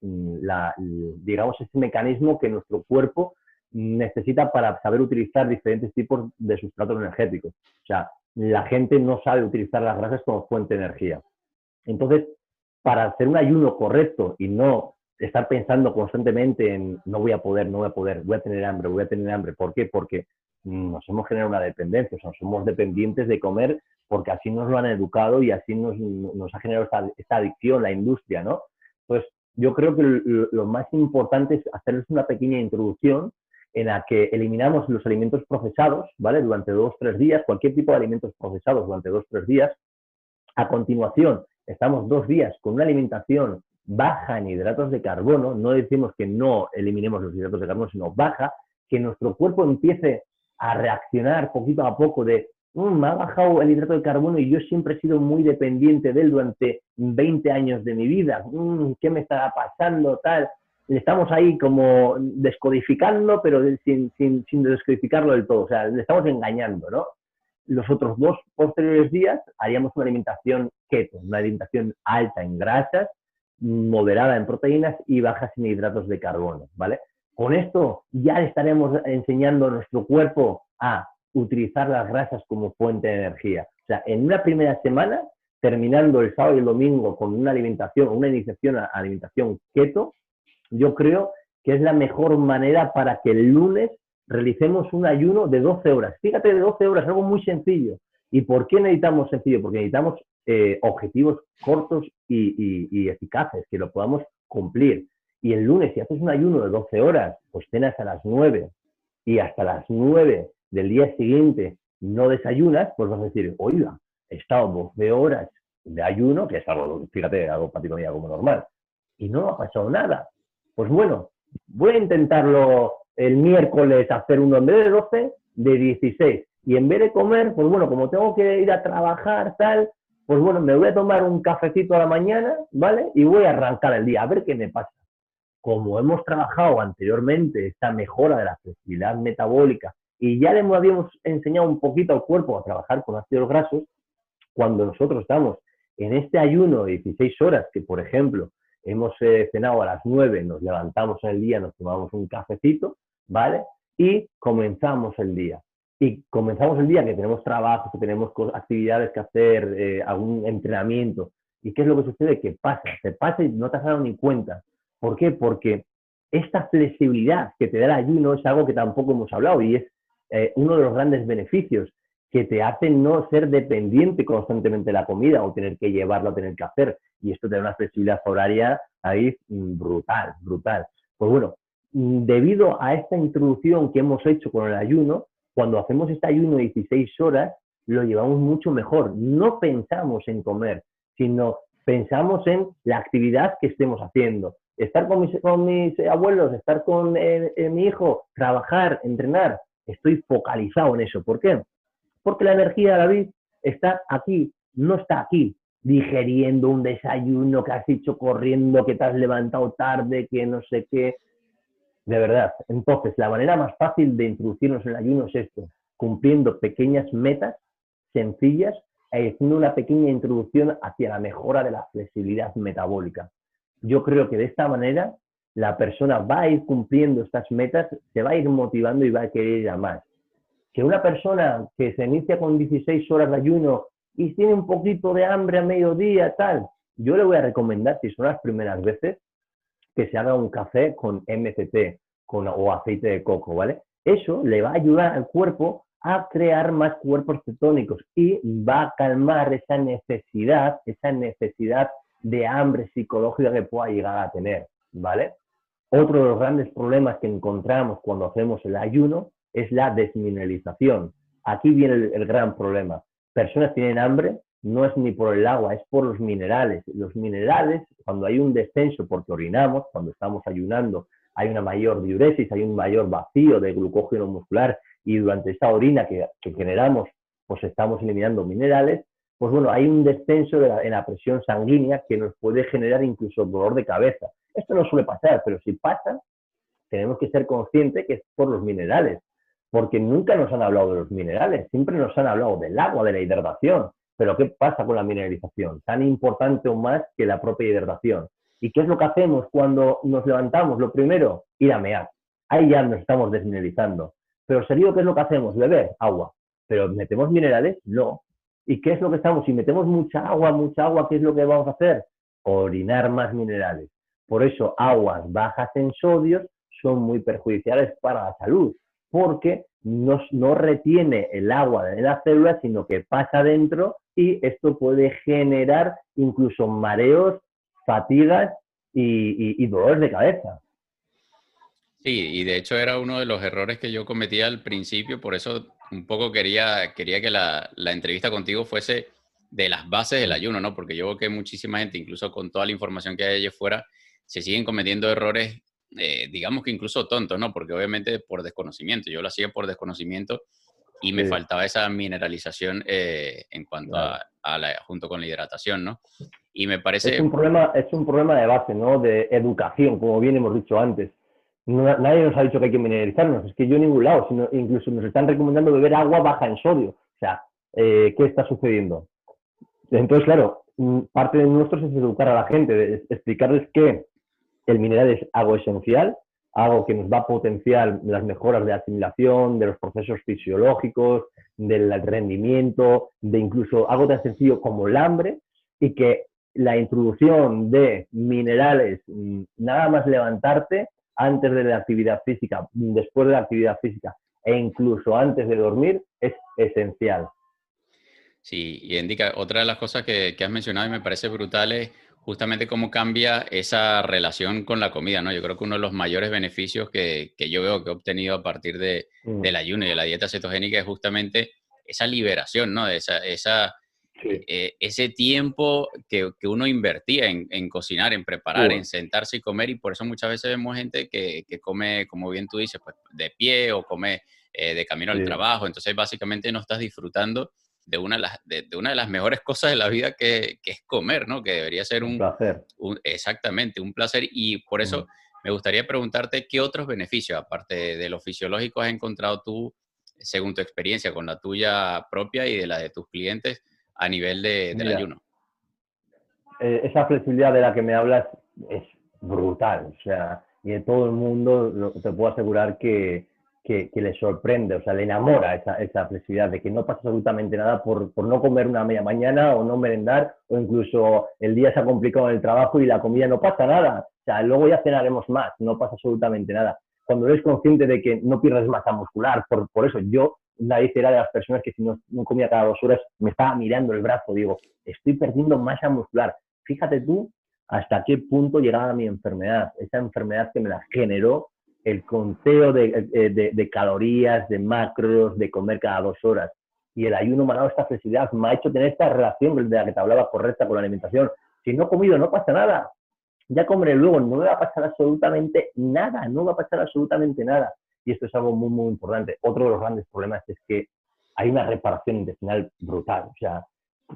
digamos, ese mecanismo que nuestro cuerpo necesita para saber utilizar diferentes tipos de sustratos energéticos. O sea, la gente no sabe utilizar las grasas como fuente de energía. Entonces, para hacer un ayuno correcto y no estar pensando constantemente en no voy a poder, no voy a poder, voy a tener hambre, voy a tener hambre. ¿Por qué? Porque nos hemos generado una dependencia, o sea, somos dependientes de comer porque así nos lo han educado y así nos, ha generado esta, adicción, la industria, ¿no? Pues yo creo que lo, más importante es hacerles una pequeña introducción en la que eliminamos los alimentos procesados, ¿vale? Durante dos, tres días, cualquier tipo de alimentos procesados durante dos, tres días. A continuación, estamos dos días con una alimentación baja en hidratos de carbono, no decimos que no eliminemos los hidratos de carbono, sino baja, que nuestro cuerpo empiece a reaccionar poquito a poco de Mm, me ha bajado el hidrato de carbono y yo siempre he sido muy dependiente de él durante 20 años de mi vida. Mm, ¿Qué me está pasando? Tal. Estamos ahí como descodificando, pero sin, sin, sin descodificarlo del todo. O sea, le estamos engañando, ¿no? Los otros dos posteriores días haríamos una alimentación keto, una alimentación alta en grasas, moderada en proteínas y bajas en hidratos de carbono, ¿vale? Con esto ya le estaremos enseñando a nuestro cuerpo a utilizar las grasas como fuente de energía. O sea, en una primera semana, terminando el sábado y el domingo con una alimentación, una iniciación a alimentación keto, yo creo que es la mejor manera para que el lunes realicemos un ayuno de 12 horas. Fíjate, de 12 horas, algo muy sencillo. ¿Y por qué necesitamos sencillo? Porque necesitamos eh, objetivos cortos y, eficaces, que lo podamos cumplir. Y el lunes, si haces un ayuno de 12 horas, pues cenas a las 9 y hasta las 9 del día siguiente no desayunas, pues vas a decir, oiga, he estado 12 horas de ayuno, que es algo, fíjate, algo para como normal, y no ha pasado nada. Pues bueno, voy a intentarlo el miércoles hacer uno en vez de 12, de 16. Y en vez de comer, pues bueno, como tengo que ir a trabajar, tal, pues bueno, me voy a tomar un cafecito a la mañana, ¿vale? Y voy a arrancar el día, a ver qué me pasa. Como hemos trabajado anteriormente esta mejora de la flexibilidad metabólica y ya le habíamos enseñado un poquito al cuerpo a trabajar con ácidos grasos, cuando nosotros estamos en este ayuno de 16 horas, que por ejemplo hemos eh, cenado a las 9, nos levantamos en el día, nos tomamos un cafecito, ¿vale? Y comenzamos el día. Y comenzamos el día que tenemos trabajo, que tenemos actividades que hacer, eh, algún entrenamiento. ¿Y qué es lo que sucede? Que pasa, se pasa y no te has dado ni cuenta. ¿Por qué? Porque esta flexibilidad que te da el ayuno es algo que tampoco hemos hablado y es eh, uno de los grandes beneficios que te hace no ser dependiente constantemente de la comida o tener que llevarlo o tener que hacer. Y esto te da una flexibilidad horaria ahí mm, brutal, brutal. Pues bueno, mm, debido a esta introducción que hemos hecho con el ayuno, cuando hacemos este ayuno de 16 horas, lo llevamos mucho mejor. No pensamos en comer, sino pensamos en la actividad que estemos haciendo. Estar con mis, con mis abuelos, estar con eh, eh, mi hijo, trabajar, entrenar, estoy focalizado en eso. ¿Por qué? Porque la energía, David, está aquí, no está aquí, digeriendo un desayuno que has hecho corriendo, que te has levantado tarde, que no sé qué. De verdad. Entonces, la manera más fácil de introducirnos en el ayuno es esto, cumpliendo pequeñas metas sencillas e haciendo una pequeña introducción hacia la mejora de la flexibilidad metabólica. Yo creo que de esta manera la persona va a ir cumpliendo estas metas, se va a ir motivando y va a querer ir a más. Que una persona que se inicia con 16 horas de ayuno y tiene un poquito de hambre a mediodía, tal, yo le voy a recomendar, si son las primeras veces, que se haga un café con MCT o aceite de coco, ¿vale? Eso le va a ayudar al cuerpo a crear más cuerpos cetónicos y va a calmar esa necesidad, esa necesidad de hambre psicológica que pueda llegar a tener, ¿vale? Otro de los grandes problemas que encontramos cuando hacemos el ayuno es la desmineralización. Aquí viene el, gran problema. Personas tienen hambre, no es ni por el agua, es por los minerales. Los minerales, cuando hay un descenso porque orinamos, cuando estamos ayunando, hay una mayor diuresis, hay un mayor vacío de glucógeno muscular y durante esta orina que, generamos, pues estamos eliminando minerales, pues bueno, hay un descenso en la presión sanguínea que nos puede generar incluso dolor de cabeza. Esto no suele pasar, pero si pasa, tenemos que ser conscientes que es por los minerales, porque nunca nos han hablado de los minerales, siempre nos han hablado del agua, de la hidratación. Pero ¿qué pasa con la mineralización? Tan importante o más que la propia hidratación. ¿Y qué es lo que hacemos cuando nos levantamos? Lo primero, ir a mear. Ahí ya nos estamos desmineralizando. Pero serio, ¿qué es lo que hacemos? Beber agua. ¿Pero metemos minerales? No. ¿Y qué es lo que estamos? Si metemos mucha agua, mucha agua, ¿qué es lo que vamos a hacer? Orinar más minerales. Por eso aguas bajas en sodios son muy perjudiciales para la salud, porque no, retiene el agua de la célula, sino que pasa dentro y esto puede generar incluso mareos, fatigas y, dolores de cabeza. Sí, y de hecho era uno de los errores que yo cometía al principio, por eso un poco quería, quería que la, la, entrevista contigo fuese de las bases del ayuno, ¿no? Porque yo veo que muchísima gente, incluso con toda la información que hay allá afuera, se siguen cometiendo errores, eh, digamos que incluso tontos, ¿no? Porque obviamente por desconocimiento, yo lo hacía por desconocimiento y me faltaba esa mineralización eh, en cuanto a, la, junto con la hidratación, ¿no? Y me parece... Es un, problema, es un problema de base, ¿no? De educación, como bien hemos dicho antes. nadie nos ha dicho que hay que mineralizarnos, es que yo en ningún lado, sino incluso nos están recomendando beber agua baja en sodio. O sea, eh, ¿qué está sucediendo? Entonces, claro, mm, parte de nuestros es educar a la gente, explicarles que el mineral es algo esencial, algo que nos va a potenciar las mejoras de asimilación, de los procesos fisiológicos, del rendimiento, de incluso algo tan sencillo como el hambre, y que la introducción de minerales, mm, nada más levantarte, antes de la actividad física, después de la actividad física e incluso antes de dormir, es esencial. Sí, y indica, otra de las cosas que, que has mencionado y me parece brutal es justamente cómo cambia esa relación con la comida, ¿no? Yo creo que uno de los mayores beneficios que, yo veo que he obtenido a partir de, mm. del ayuno y de la dieta cetogénica es justamente esa liberación, ¿no? Esa, esa eh, ese tiempo que, uno invertía en, cocinar, en preparar, en sentarse y comer, y por eso muchas veces vemos gente que, come, como bien tú dices, pues de pie o come eh, de camino al trabajo, entonces básicamente no estás disfrutando de una de las, de, una de las mejores cosas de la vida que, es comer, ¿no? Que debería ser un, placer. exactamente, un placer. Y por eso me gustaría preguntarte qué otros beneficios, aparte de lo fisiológico, has encontrado tú, según tu experiencia, con la tuya propia y de la de tus clientes, a nivel de, del ayuno. Eh, esa flexibilidad de la que me hablas es brutal, o sea, y de todo el mundo te puedo asegurar que, que, le sorprende, o sea, le enamora esa, flexibilidad de que no pasa absolutamente nada por, no comer una media mañana o no merendar o incluso el día se ha complicado en el trabajo y la comida no pasa nada. O sea, luego ya cenaremos más, no pasa absolutamente nada. Cuando eres consciente de que no pierdes masa muscular, por, eso yo, la era de las personas que si no, no comía cada dos horas me estaba mirando el brazo, digo, estoy perdiendo masa muscular. Fíjate tú hasta qué punto llegaba mi enfermedad, esa enfermedad que me la generó el conteo eh, de, de, calorías, de macros, de comer cada dos horas. Y el ayuno me ha dado esta flexibilidad, me ha hecho tener esta relación de la que te hablaba correcta con la alimentación. Si no he comido, no pasa nada. Ya comeré luego, no me va a pasar absolutamente nada, no va a pasar absolutamente nada. Y esto es algo muy, muy importante. Otro de los grandes problemas es que hay una reparación intestinal brutal. O sea,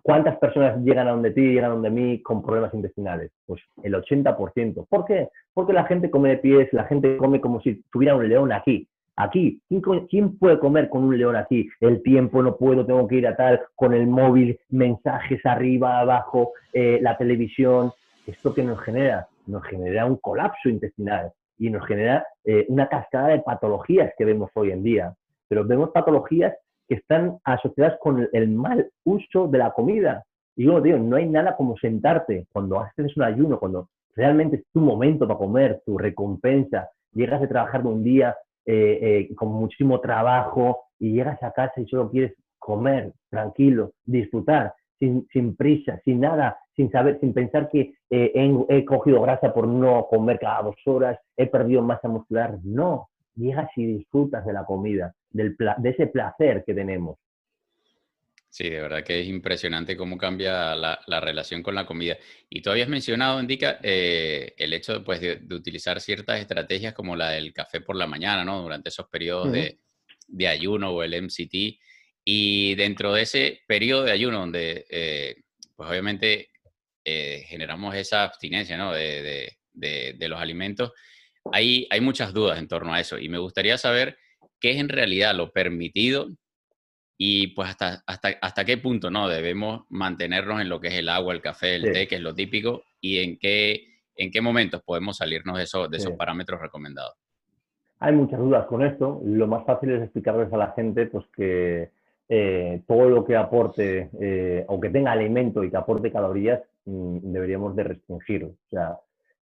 ¿Cuántas personas llegan a donde ti, llegan a donde mí con problemas intestinales? Pues el 80%. ¿Por qué? Porque la gente come de pies, la gente come como si tuviera un león aquí. Aquí, ¿quién, puede comer con un león aquí? El tiempo, no puedo, tengo que ir a tal, con el móvil, mensajes arriba, abajo, eh, la televisión. ¿Esto que nos genera? Nos genera un colapso intestinal y nos genera eh, una cascada de patologías que vemos hoy en día. Pero vemos patologías que están asociadas con el, mal uso de la comida. Y yo digo, no hay nada como sentarte cuando haces un ayuno, cuando realmente es tu momento para comer, tu recompensa, llegas de trabajar de un día eh, eh, con muchísimo trabajo y llegas a casa y solo quieres comer tranquilo, disfrutar. sin, sin prisa, sin nada, sin saber, sin pensar que eh, he, cogido grasa por no comer cada dos horas, he perdido masa muscular. No, llegas y disfrutas de la comida, del de ese placer que tenemos. Sí, de verdad que es impresionante cómo cambia la, relación con la comida. Y tú habías mencionado, Indica, eh, el hecho pues, de, utilizar ciertas estrategias como la del café por la mañana, ¿no? Durante esos periodos de, de, ayuno o el MCT. Y dentro de ese periodo de ayuno donde, eh, pues obviamente, eh, generamos esa abstinencia, ¿no? De, de, los alimentos, hay, hay muchas dudas en torno a eso. Y me gustaría saber qué es en realidad lo permitido y pues hasta, hasta, hasta qué punto no debemos mantenernos en lo que es el agua, el café, el té, que es lo típico, y en qué, en qué momentos podemos salirnos de, esos, de esos parámetros recomendados. Hay muchas dudas con esto. Lo más fácil es explicarles a la gente pues, que eh, todo lo que aporte eh, o que tenga alimento y que aporte calorías mm, deberíamos de restringir. O sea,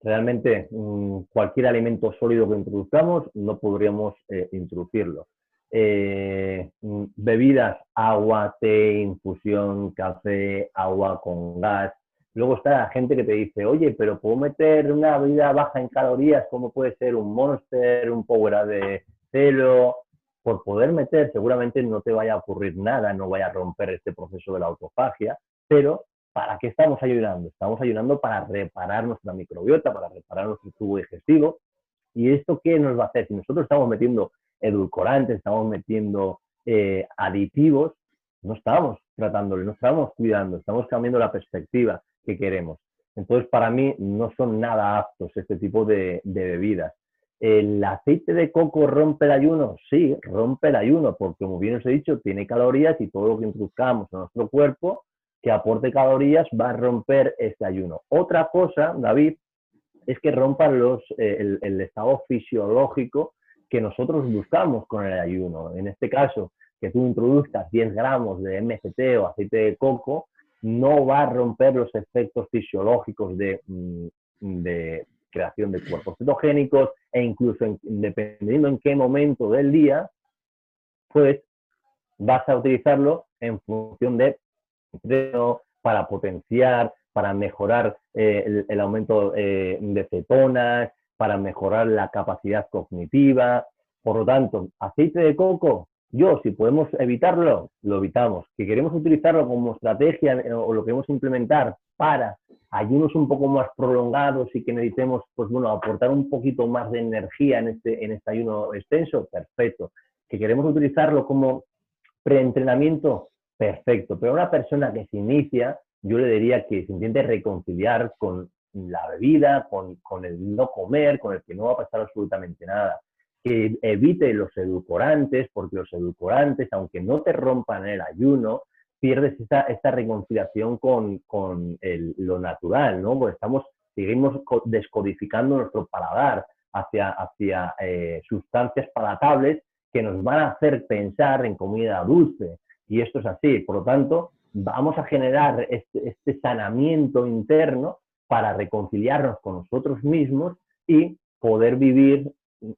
realmente mm, cualquier alimento sólido que introduzcamos no podríamos eh, introducirlo. Eh, mm, bebidas, agua, té, infusión, café, agua con gas. Luego está la gente que te dice, oye, pero puedo meter una bebida baja en calorías, como puede ser un Monster, un Power de celo. Por poder meter, seguramente no te vaya a ocurrir nada, no vaya a romper este proceso de la autofagia, pero ¿para qué estamos ayudando? Estamos ayudando para reparar nuestra microbiota, para reparar nuestro tubo digestivo. ¿Y esto qué nos va a hacer? Si nosotros estamos metiendo edulcorantes, estamos metiendo eh, aditivos, no estamos tratándolo, no estamos cuidando, estamos cambiando la perspectiva que queremos. Entonces, para mí no son nada aptos este tipo de, bebidas. ¿El aceite de coco rompe el ayuno? Sí, rompe el ayuno, porque como bien os he dicho, tiene calorías y todo lo que introduzcamos en nuestro cuerpo que aporte calorías va a romper este ayuno. Otra cosa, David, es que rompa los, eh, el, estado fisiológico que nosotros buscamos con el ayuno. En este caso, que tú introduzcas 10 gramos de MCT o aceite de coco, no va a romper los efectos fisiológicos de, mm, de creación de cuerpos cetogénicos e incluso dependiendo en qué momento del día, pues vas a utilizarlo en función de para potenciar, para mejorar eh, el, aumento eh, de cetonas, para mejorar la capacidad cognitiva. Por lo tanto, aceite de coco, yo, si podemos evitarlo, lo evitamos. Que queremos utilizarlo como estrategia eh, o lo queremos implementar para ayunos un poco más prolongados y que necesitemos, pues bueno, aportar un poquito más de energía en este, en este ayuno extenso, perfecto. Que queremos utilizarlo como preentrenamiento, perfecto. Pero a una persona que se inicia, yo le diría que se intente reconciliar con la bebida, con, el no comer, con el que no va a pasar absolutamente nada. Que evite los edulcorantes, porque los edulcorantes, aunque no te rompan el ayuno, pierdes esta, esta reconciliación con, lo natural, ¿no? Porque estamos, seguimos descodificando nuestro paladar hacia, hacia eh, sustancias palatables que nos van a hacer pensar en comida dulce. Y esto es así. Por lo tanto, vamos a generar este, este sanamiento interno para reconciliarnos con nosotros mismos y poder vivir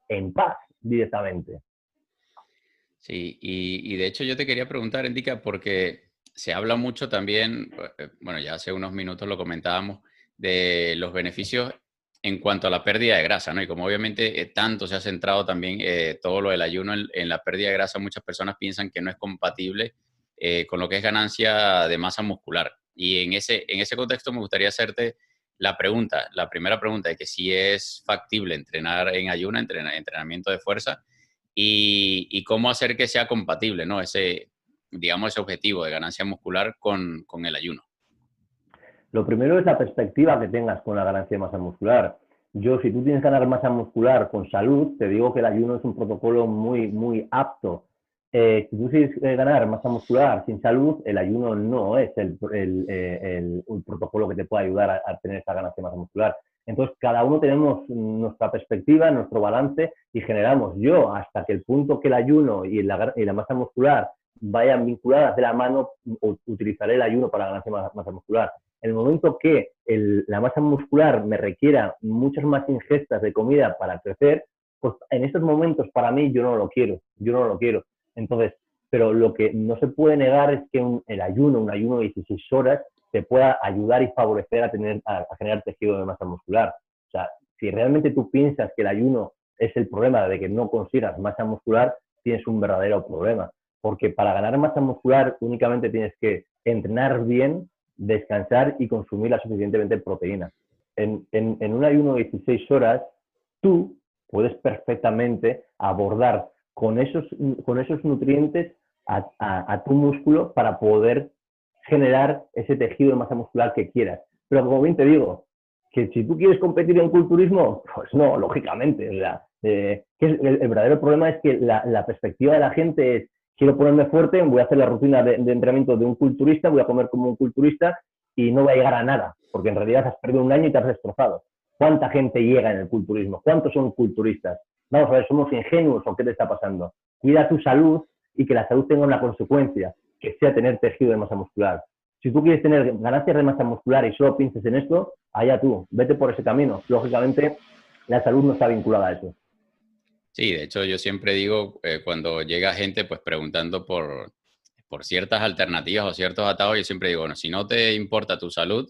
en paz directamente. Sí, y, de hecho yo te quería preguntar, Indica, porque se habla mucho también, eh, bueno, ya hace unos minutos lo comentábamos, de los beneficios en cuanto a la pérdida de grasa, ¿no? Y como obviamente eh, tanto se ha centrado también eh, todo lo del ayuno en, la pérdida de grasa, muchas personas piensan que no es compatible con lo que es ganancia de masa muscular. Y en ese, en ese contexto me gustaría hacerte la pregunta, la primera pregunta es que si es factible entrenar en ayuno, entrenamiento de fuerza, y, cómo hacer que sea compatible, ¿no? Ese, digamos, ese objetivo de ganancia muscular con, el ayuno. Lo primero es la perspectiva que tengas con la ganancia de masa muscular. Yo, si tú tienes que ganar masa muscular con salud, te digo que el ayuno es un protocolo muy, muy apto eh, si tú quieres ganar masa muscular sin salud, el ayuno no es el, eh, protocolo que te puede ayudar a, tener esa ganancia de masa muscular. Entonces, cada uno tenemos nuestra perspectiva, nuestro balance y generamos. Yo, hasta que el punto que el ayuno y la, y la masa muscular vayan vinculadas de la mano, utilizaré el ayuno para ganar masa, masa muscular. El momento que la masa muscular me requiera muchas más ingestas de comida para crecer, pues en estos momentos para mí yo no lo quiero, yo no lo quiero. Entonces, pero lo que no se puede negar es que el ayuno, un ayuno de 16 horas, te pueda ayudar y favorecer a, tener, a, generar tejido de masa muscular. O sea, si realmente tú piensas que el ayuno es el problema de que no consigas masa muscular, tienes un verdadero problema. Porque para ganar masa muscular únicamente tienes que entrenar bien, descansar y consumir la suficientemente proteína. En, en, un ayuno de 16 horas, tú puedes perfectamente abordar con esos, con esos nutrientes a, a, tu músculo para poder generar ese tejido de masa muscular que quieras. Pero como bien te digo, que si tú quieres competir en culturismo, pues no, lógicamente. Eh, que el, verdadero problema es que la, perspectiva de la gente es, quiero ponerme fuerte, voy a hacer la rutina de, entrenamiento de un culturista, voy a comer como un culturista y no voy a llegar a nada, porque en realidad has perdido un año y te has destrozado. ¿Cuánta gente llega en el culturismo? ¿Cuántos son culturistas? Vamos a ver, ¿somos ingenuos o qué te está pasando? Cuida tu salud y que la salud tenga una consecuencia, que sea tener tejido de masa muscular. Si tú quieres tener ganancias de masa muscular y solo pienses en esto, allá tú, vete por ese camino. Lógicamente, la salud no está vinculada a eso. Sí, de hecho yo siempre digo, eh, cuando llega gente pues preguntando por, por ciertas alternativas o ciertos atados, yo siempre digo, bueno, si no te importa tu salud,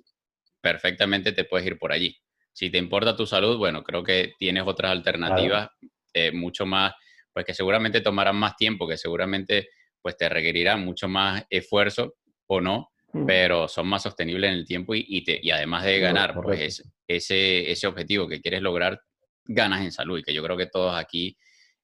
perfectamente te puedes ir por allí. Si te importa tu salud, bueno, creo que tienes otras alternativas eh, mucho más, pues que seguramente tomarán más tiempo, que seguramente pues te requerirán mucho más esfuerzo o no, mm. pero son más sostenibles en el tiempo y, y, además de ganar, pues ese, ese objetivo que quieres lograr, ganas en salud y que yo creo que todos aquí,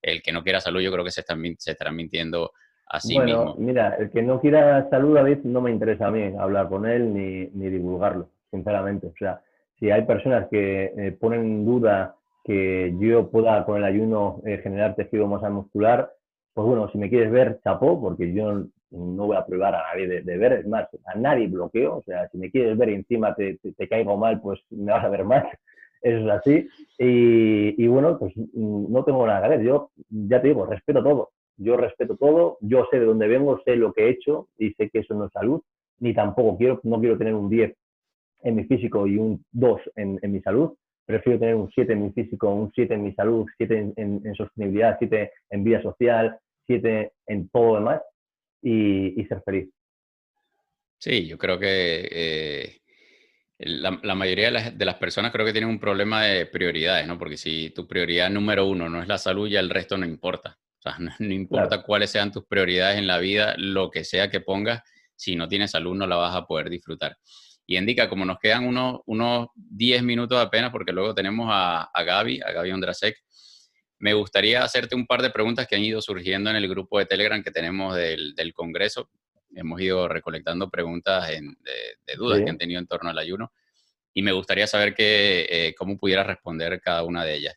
el que no quiera salud, yo creo que se, están, se estarán mintiendo a sí bueno, Mira, el que no quiera salud, David, no me interesa a mí hablar con él ni, ni divulgarlo, sinceramente. O sea, si hay personas que eh, ponen en duda que yo pueda con el ayuno eh, generar tejido masa muscular, pues bueno, si me quieres ver, chapó, porque yo no voy a probar a nadie de, ver, es más, a nadie bloqueo, o sea, si me quieres ver y encima te, te, caigo mal, pues me vas a ver más, es así, y, y, bueno, pues no tengo nada que ver, yo ya te digo, respeto todo, yo respeto todo, yo sé de dónde vengo, sé lo que he hecho y sé que eso no es salud, ni tampoco quiero, no quiero tener un 10 en mi físico y un 2 en, en mi salud, prefiero tener un 7 en mi físico, un 7 en mi salud, 7 en, sostenibilidad, 7 en vida social, 7 en todo lo demás y, ser feliz. Sí, yo creo que eh, la, mayoría de las, personas creo que tienen un problema de prioridades, ¿no? Porque si tu prioridad número uno no es la salud, ya el resto no importa. O sea, [laughs] no, importa cuáles sean tus prioridades en la vida, lo que sea que pongas, si no tienes salud no la vas a poder disfrutar. Y indica, como nos quedan unos, unos 10 minutos apenas, porque luego tenemos a, a Gaby, a Gaby Ondrasek, me gustaría hacerte un par de preguntas que han ido surgiendo en el grupo de Telegram que tenemos del, del Congreso. Hemos ido recolectando preguntas de, dudas que han tenido en torno al ayuno y me gustaría saber que, eh, cómo pudiera responder cada una de ellas.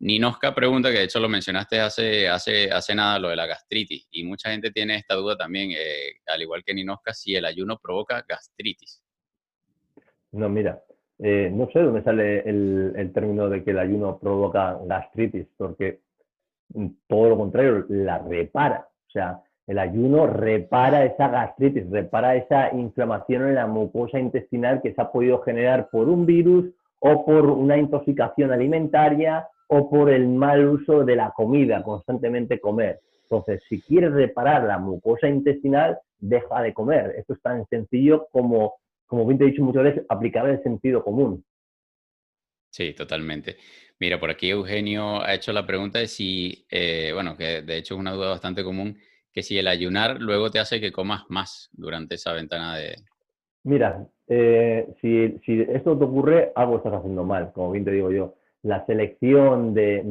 Ninoska pregunta, que de hecho lo mencionaste hace, hace, hace nada, lo de la gastritis, y mucha gente tiene esta duda también, eh, al igual que Ninoska, si el ayuno provoca gastritis. No, mira, eh, no sé dónde sale el, término de que el ayuno provoca gastritis, porque todo lo contrario, la repara. O sea, el ayuno repara esa gastritis, repara esa inflamación en la mucosa intestinal que se ha podido generar por un virus o por una intoxicación alimentaria o por el mal uso de la comida, constantemente comer. Entonces, si quieres reparar la mucosa intestinal, deja de comer. Esto es tan sencillo como como bien te he dicho muchas veces, aplicar el sentido común. Sí, totalmente. Mira, por aquí Eugenio ha hecho la pregunta de si, eh, bueno, que de hecho es una duda bastante común, que si el ayunar luego te hace que comas más durante esa ventana de... Mira, eh, si, si, esto te ocurre, algo estás haciendo mal, como bien te digo yo. La selección de,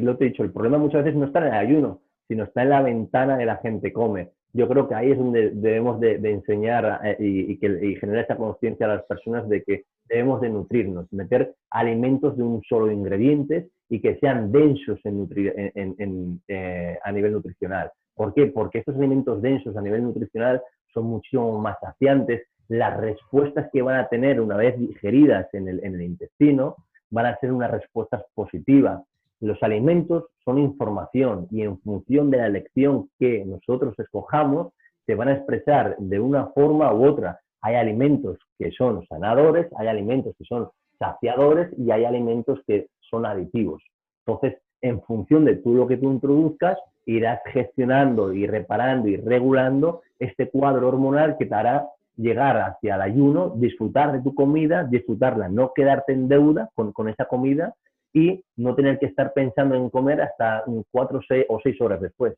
lo te he dicho, el problema muchas veces no está en el ayuno, sino está en la ventana que la gente come yo creo que ahí es donde debemos de, enseñar eh, y, que, generar esa conciencia a las personas de que debemos de nutrirnos, meter alimentos de un solo ingrediente y que sean densos en eh, a nivel nutricional. ¿Por qué? Porque estos alimentos densos a nivel nutricional son mucho más saciantes, las respuestas que van a tener una vez digeridas en el, en el intestino van a ser unas respuestas positivas los alimentos son información y en función de la elección que nosotros escojamos, se van a expresar de una forma u otra. Hay alimentos que son sanadores, hay alimentos que son saciadores y hay alimentos que son aditivos. Entonces, en función de tú lo que tú introduzcas, irás gestionando y reparando y regulando este cuadro hormonal que te hará llegar hacia el ayuno, disfrutar de tu comida, disfrutarla, no quedarte en deuda con, con esa comida y no tener que estar pensando en comer hasta cuatro seis, o seis horas después.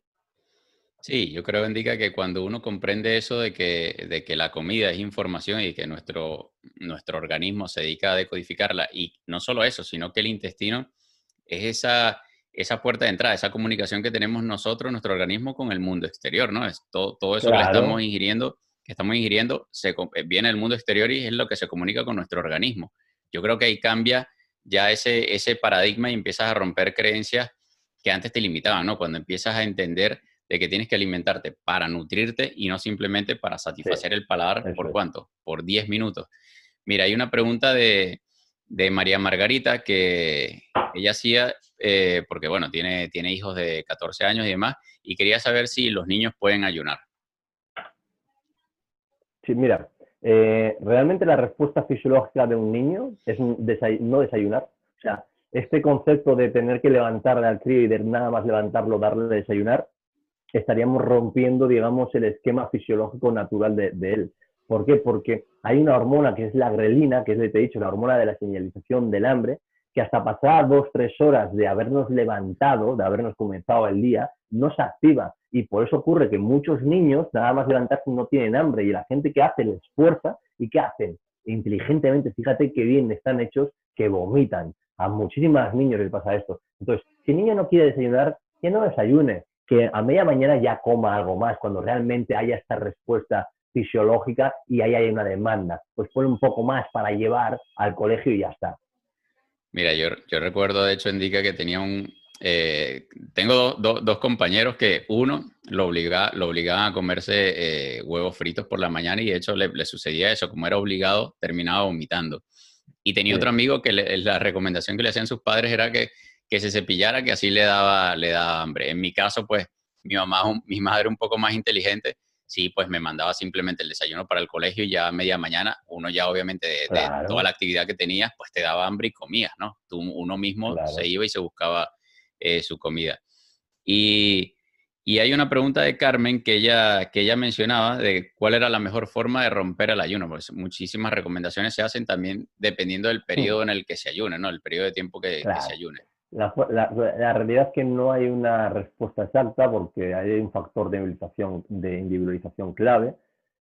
Sí, yo creo, indica que cuando uno comprende eso de que, de que la comida es información y que nuestro, nuestro organismo se dedica a decodificarla, y no solo eso, sino que el intestino es esa, esa puerta de entrada, esa comunicación que tenemos nosotros, nuestro organismo, con el mundo exterior, ¿no? Es todo, todo eso que estamos ingiriendo, que estamos ingiriendo, se, eh, viene del mundo exterior y es lo que se comunica con nuestro organismo. Yo creo que ahí cambia ya ese, ese paradigma y empiezas a romper creencias que antes te limitaban, ¿no? Cuando empiezas a entender de que tienes que alimentarte para nutrirte y no simplemente para satisfacer el paladar, ¿por cuánto? Por 10 minutos. Mira, hay una pregunta de, de María Margarita que ella hacía, eh, porque bueno, tiene, tiene hijos de 14 años y demás, y quería saber si los niños pueden ayunar. Sí, mira, eh, realmente la respuesta fisiológica de un niño es no desayunar. O sea, este concepto de tener que levantarle al crío y de nada más levantarlo, darle a desayunar, estaríamos rompiendo, digamos, el esquema fisiológico natural de, él. ¿Por qué? Porque hay una hormona que es la grelina, que es, te he dicho, la hormona de la señalización del hambre, que hasta pasadas dos, tres horas de habernos levantado, de habernos comenzado el día, no se activa. Y por eso ocurre que muchos niños, nada más levantarse, no tienen hambre. Y la gente que hace les fuerza. ¿Y qué hacen? Inteligentemente, fíjate qué bien están hechos, que vomitan. A muchísimas niños les pasa esto. Entonces, si el niño no quiere desayunar, que no desayune que a media mañana ya coma algo más, cuando realmente haya esta respuesta fisiológica y ahí hay una demanda. Pues pone un poco más para llevar al colegio y ya está. Mira, yo, yo recuerdo, de hecho, indica que tenía un... Eh, tengo dos compañeros que uno lo, obliga, lo obligaban a comerse eh, huevos fritos por la mañana y de hecho le, sucedía eso, como era obligado, terminaba vomitando. Y tenía otro amigo que la recomendación que le hacían sus padres era que que se cepillara, que así le daba, le daba hambre. En mi caso, pues, mi mamá, mi madre un poco más inteligente, sí, pues me mandaba simplemente el desayuno para el colegio y ya a media mañana, uno ya obviamente de, toda la actividad que tenías, pues te daba hambre y comías, ¿no? Tú, uno mismo se iba y se buscaba eh, su comida. Y, y, hay una pregunta de Carmen que ella, que ella mencionaba de cuál era la mejor forma de romper el ayuno, pues muchísimas recomendaciones se hacen también dependiendo del periodo en el que se ayune, ¿no? El periodo de tiempo que, que se ayune. La, realidad es que no hay una respuesta exacta porque hay un factor de individualización, de individualización clave,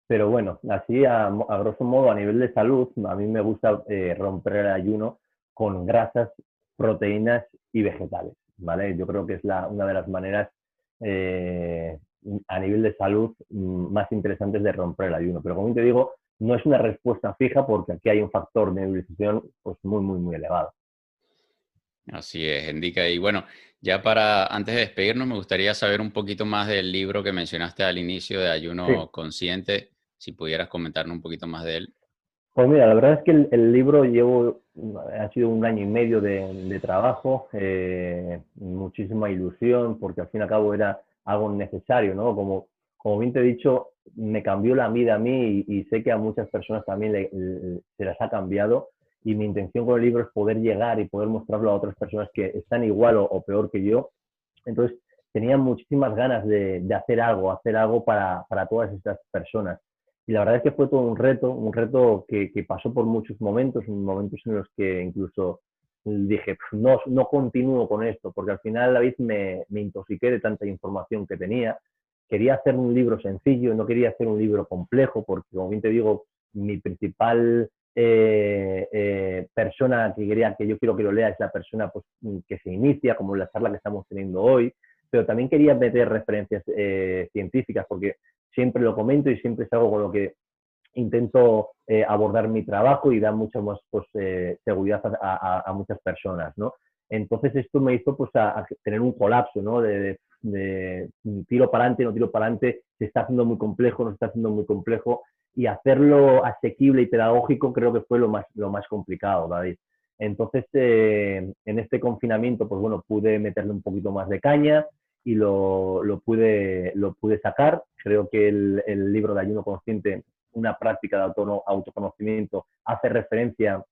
pero bueno, así a, grosso modo a nivel de salud, a mí me gusta eh, romper el ayuno con grasas, proteínas y vegetales, ¿vale? Yo creo que es la, una de las maneras eh, a nivel de salud mm, más interesantes de romper el ayuno, pero como te digo, no es una respuesta fija porque aquí hay un factor de individualización pues muy, muy, muy elevado. Así es, indica. Y bueno, ya para antes de despedirnos, me gustaría saber un poquito más del libro que mencionaste al inicio de Ayuno Consciente, si pudieras comentarnos un poquito más de él. Pues mira, la verdad es que el, libro llevo, ha sido un año y medio de, trabajo, eh, muchísima ilusión, porque al fin y al cabo era algo necesario, ¿no? Como, como bien te he dicho, me cambió la vida a mí y, sé que a muchas personas también se las ha cambiado y mi intención con el libro es poder llegar y poder mostrarlo a otras personas que están igual o, peor que yo. Entonces, tenía muchísimas ganas de, hacer algo, hacer algo para, para, todas estas personas. Y la verdad es que fue todo un reto, un reto que, pasó por muchos momentos, momentos en los que incluso dije, no, no continúo con esto, porque al final la vez me, me intoxiqué de tanta información que tenía. Quería hacer un libro sencillo, no quería hacer un libro complejo, porque como bien te digo, mi principal eh, eh, persona que quería que yo quiero que lo lea es la persona pues, mm, que se inicia, como la charla que estamos teniendo hoy, pero también quería meter referencias eh, científicas porque siempre lo comento y siempre es algo con lo que intento abordar mi trabajo y dar mucha más pues, seguridad a, muchas personas, ¿no? Entonces esto me hizo pues a, tener un colapso, ¿no? De, de, tiro para adelante, no tiro para adelante, se está haciendo muy complejo, no se está haciendo muy complejo y hacerlo asequible y pedagógico creo que fue lo más, lo más complicado, David. Entonces, eh, en este confinamiento, pues bueno, pude meterle un poquito más de caña y lo, lo pude, lo pude sacar. Creo que el, el, libro de Ayuno Consciente, una práctica de autoconocimiento, hace referencia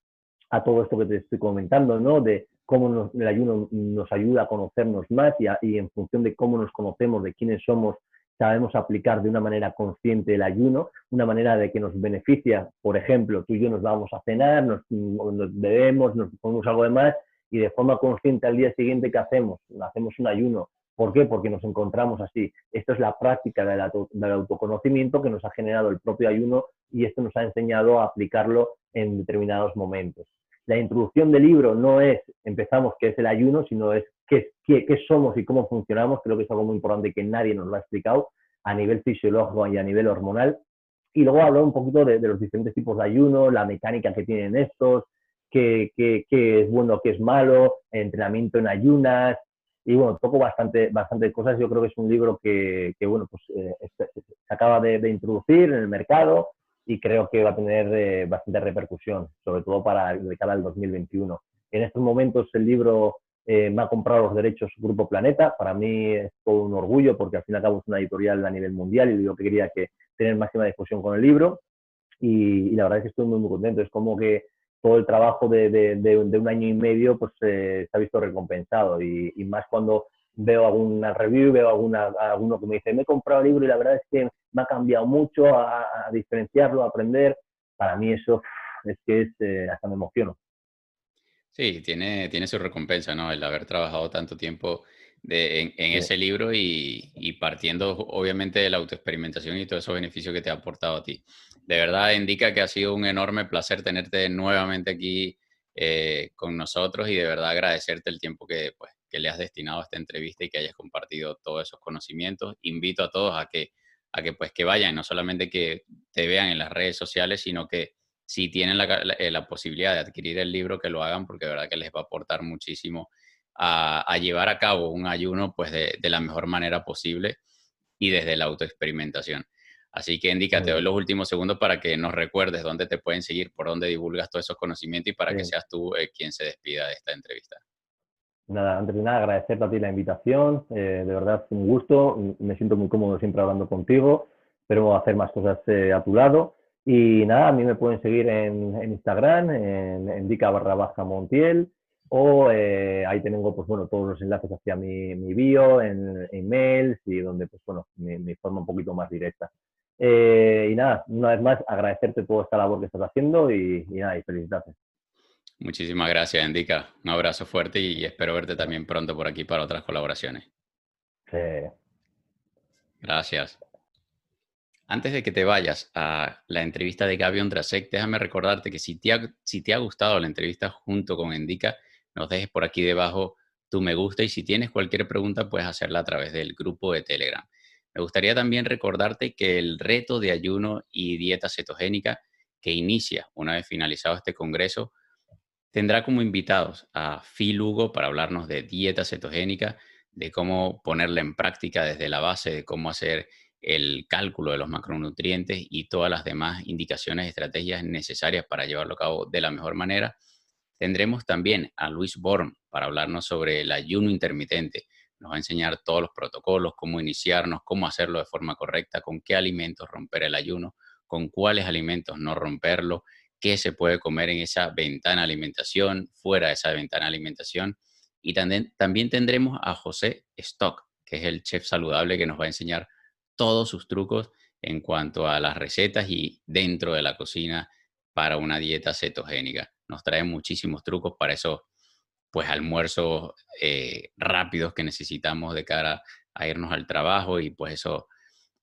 a todo esto que te estoy comentando, ¿no? De cómo el ayuno nos ayuda a conocernos más y, y en función de cómo nos conocemos, de quiénes somos, sabemos aplicar de una manera consciente el ayuno, una manera de que nos beneficia, por ejemplo, tú y yo nos vamos a cenar, nos, bebemos, nos ponemos algo de más y de forma consciente al día siguiente, ¿qué hacemos? Hacemos un ayuno. ¿Por qué? Porque nos encontramos así. Esto es la práctica del, del autoconocimiento que nos ha generado el propio ayuno y esto nos ha enseñado a aplicarlo en determinados momentos. La introducción del libro no es, empezamos, qué es el ayuno, sino es qué, somos y cómo funcionamos. Creo que es algo muy importante que nadie nos lo ha explicado a nivel fisiológico y a nivel hormonal. Y luego hablo un poquito de, los diferentes tipos de ayuno, la mecánica que tienen estos, qué, es bueno, qué es malo, entrenamiento en ayunas, y bueno, toco bastante, bastante cosas. Yo creo que es un libro que, bueno, pues eh, se acaba de, introducir en el mercado y creo que va a tener eh, bastante repercusión, sobre todo para de cara al 2021. En estos momentos el libro eh, me ha comprado los derechos Grupo Planeta. Para mí es todo un orgullo porque al fin y al cabo es una editorial a nivel mundial y yo que quería que tener máxima difusión con el libro. Y, la verdad es que estoy muy, muy contento. Es como que todo el trabajo de, de, un año y medio pues eh, se ha visto recompensado y, más cuando veo alguna review, veo alguna, alguno que me dice, me he comprado el libro y la verdad es que me ha cambiado mucho a, a diferenciarlo, a aprender. Para mí eso es que es, eh, hasta me emociono. Sí, tiene, tiene su recompensa, ¿no? El haber trabajado tanto tiempo de, en, ese libro y, y, partiendo obviamente de la autoexperimentación y todos esos beneficios que te ha aportado a ti. De verdad indica que ha sido un enorme placer tenerte nuevamente aquí eh, con nosotros y de verdad agradecerte el tiempo que, pues, que le has destinado a esta entrevista y que hayas compartido todos esos conocimientos. Invito a todos a que, a que, pues, que vayan, no solamente que te vean en las redes sociales, sino que si tienen eh, la, posibilidad de adquirir el libro, que lo hagan porque de verdad que les va a aportar muchísimo a, llevar a cabo un ayuno pues de, la mejor manera posible y desde la autoexperimentación. Así que Indica, te doy los últimos segundos para que nos recuerdes dónde te pueden seguir, por dónde divulgas todos esos conocimientos y para que seas tú eh, quien se despida de esta entrevista. Nada, antes de nada, agradecerte a ti la invitación. Eh, de verdad, un gusto. Me siento muy cómodo siempre hablando contigo. Espero hacer más cosas a tu lado. Y nada, a mí me pueden seguir en, Instagram, en, en dica barra baja Montiel, o eh, ahí tengo, pues bueno, todos los enlaces hacia mi, mi bio, en, emails y donde, pues bueno, mi, forma un poquito más directa. Eh, y nada, una vez más, agradecerte toda esta labor que estás haciendo y, y nada, y felicitarte. Muchísimas gracias, Indica. Un abrazo fuerte y espero verte también pronto por aquí para otras colaboraciones. Sí. Gracias. Antes de que te vayas a la entrevista de Gaby Ondrasek, déjame recordarte que si te, ha, gustado la entrevista junto con Endica, nos dejes por aquí debajo tu me gusta y si tienes cualquier pregunta puedes hacerla a través del grupo de Telegram. Me gustaría también recordarte que el reto de ayuno y dieta cetogénica que inicia una vez finalizado este congreso tendrá como invitados a Phil Hugo para hablarnos de dieta cetogénica, de cómo ponerla en práctica desde la base, de cómo hacer el cálculo de los macronutrientes y todas las demás indicaciones y estrategias necesarias para llevarlo a cabo de la mejor manera. Tendremos también a Luis Born para hablarnos sobre el ayuno intermitente. Nos va a enseñar todos los protocolos, cómo iniciarnos, cómo hacerlo de forma correcta, con qué alimentos romper el ayuno, con cuáles alimentos no romperlo, qué se puede comer en esa ventana alimentación, fuera de esa ventana alimentación. Y también, también tendremos a José Stock, que es el chef saludable que nos va a enseñar todos sus trucos en cuanto a las recetas y dentro de la cocina para una dieta cetogénica. Nos trae muchísimos trucos para esos pues almuerzos eh, rápidos que necesitamos de cara a irnos al trabajo y pues eso,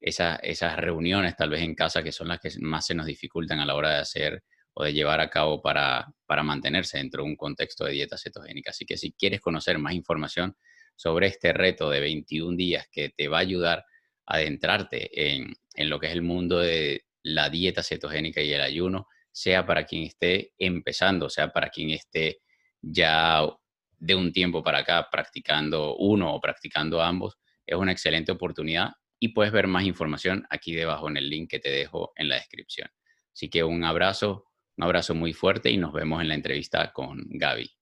esas reuniones tal vez en casa que son las que más se nos dificultan a la hora de hacer o de llevar a cabo para, para mantenerse dentro de un contexto de dieta cetogénica. Así que si quieres conocer más información sobre este reto de 21 días que te va a ayudar adentrarte en, lo que es el mundo de la dieta cetogénica y el ayuno, sea para quien esté empezando, sea para quien esté ya de un tiempo para acá practicando uno o practicando ambos, es una excelente oportunidad y puedes ver más información aquí debajo en el link que te dejo en la descripción. Así que un abrazo, un abrazo muy fuerte y nos vemos en la entrevista con Gaby.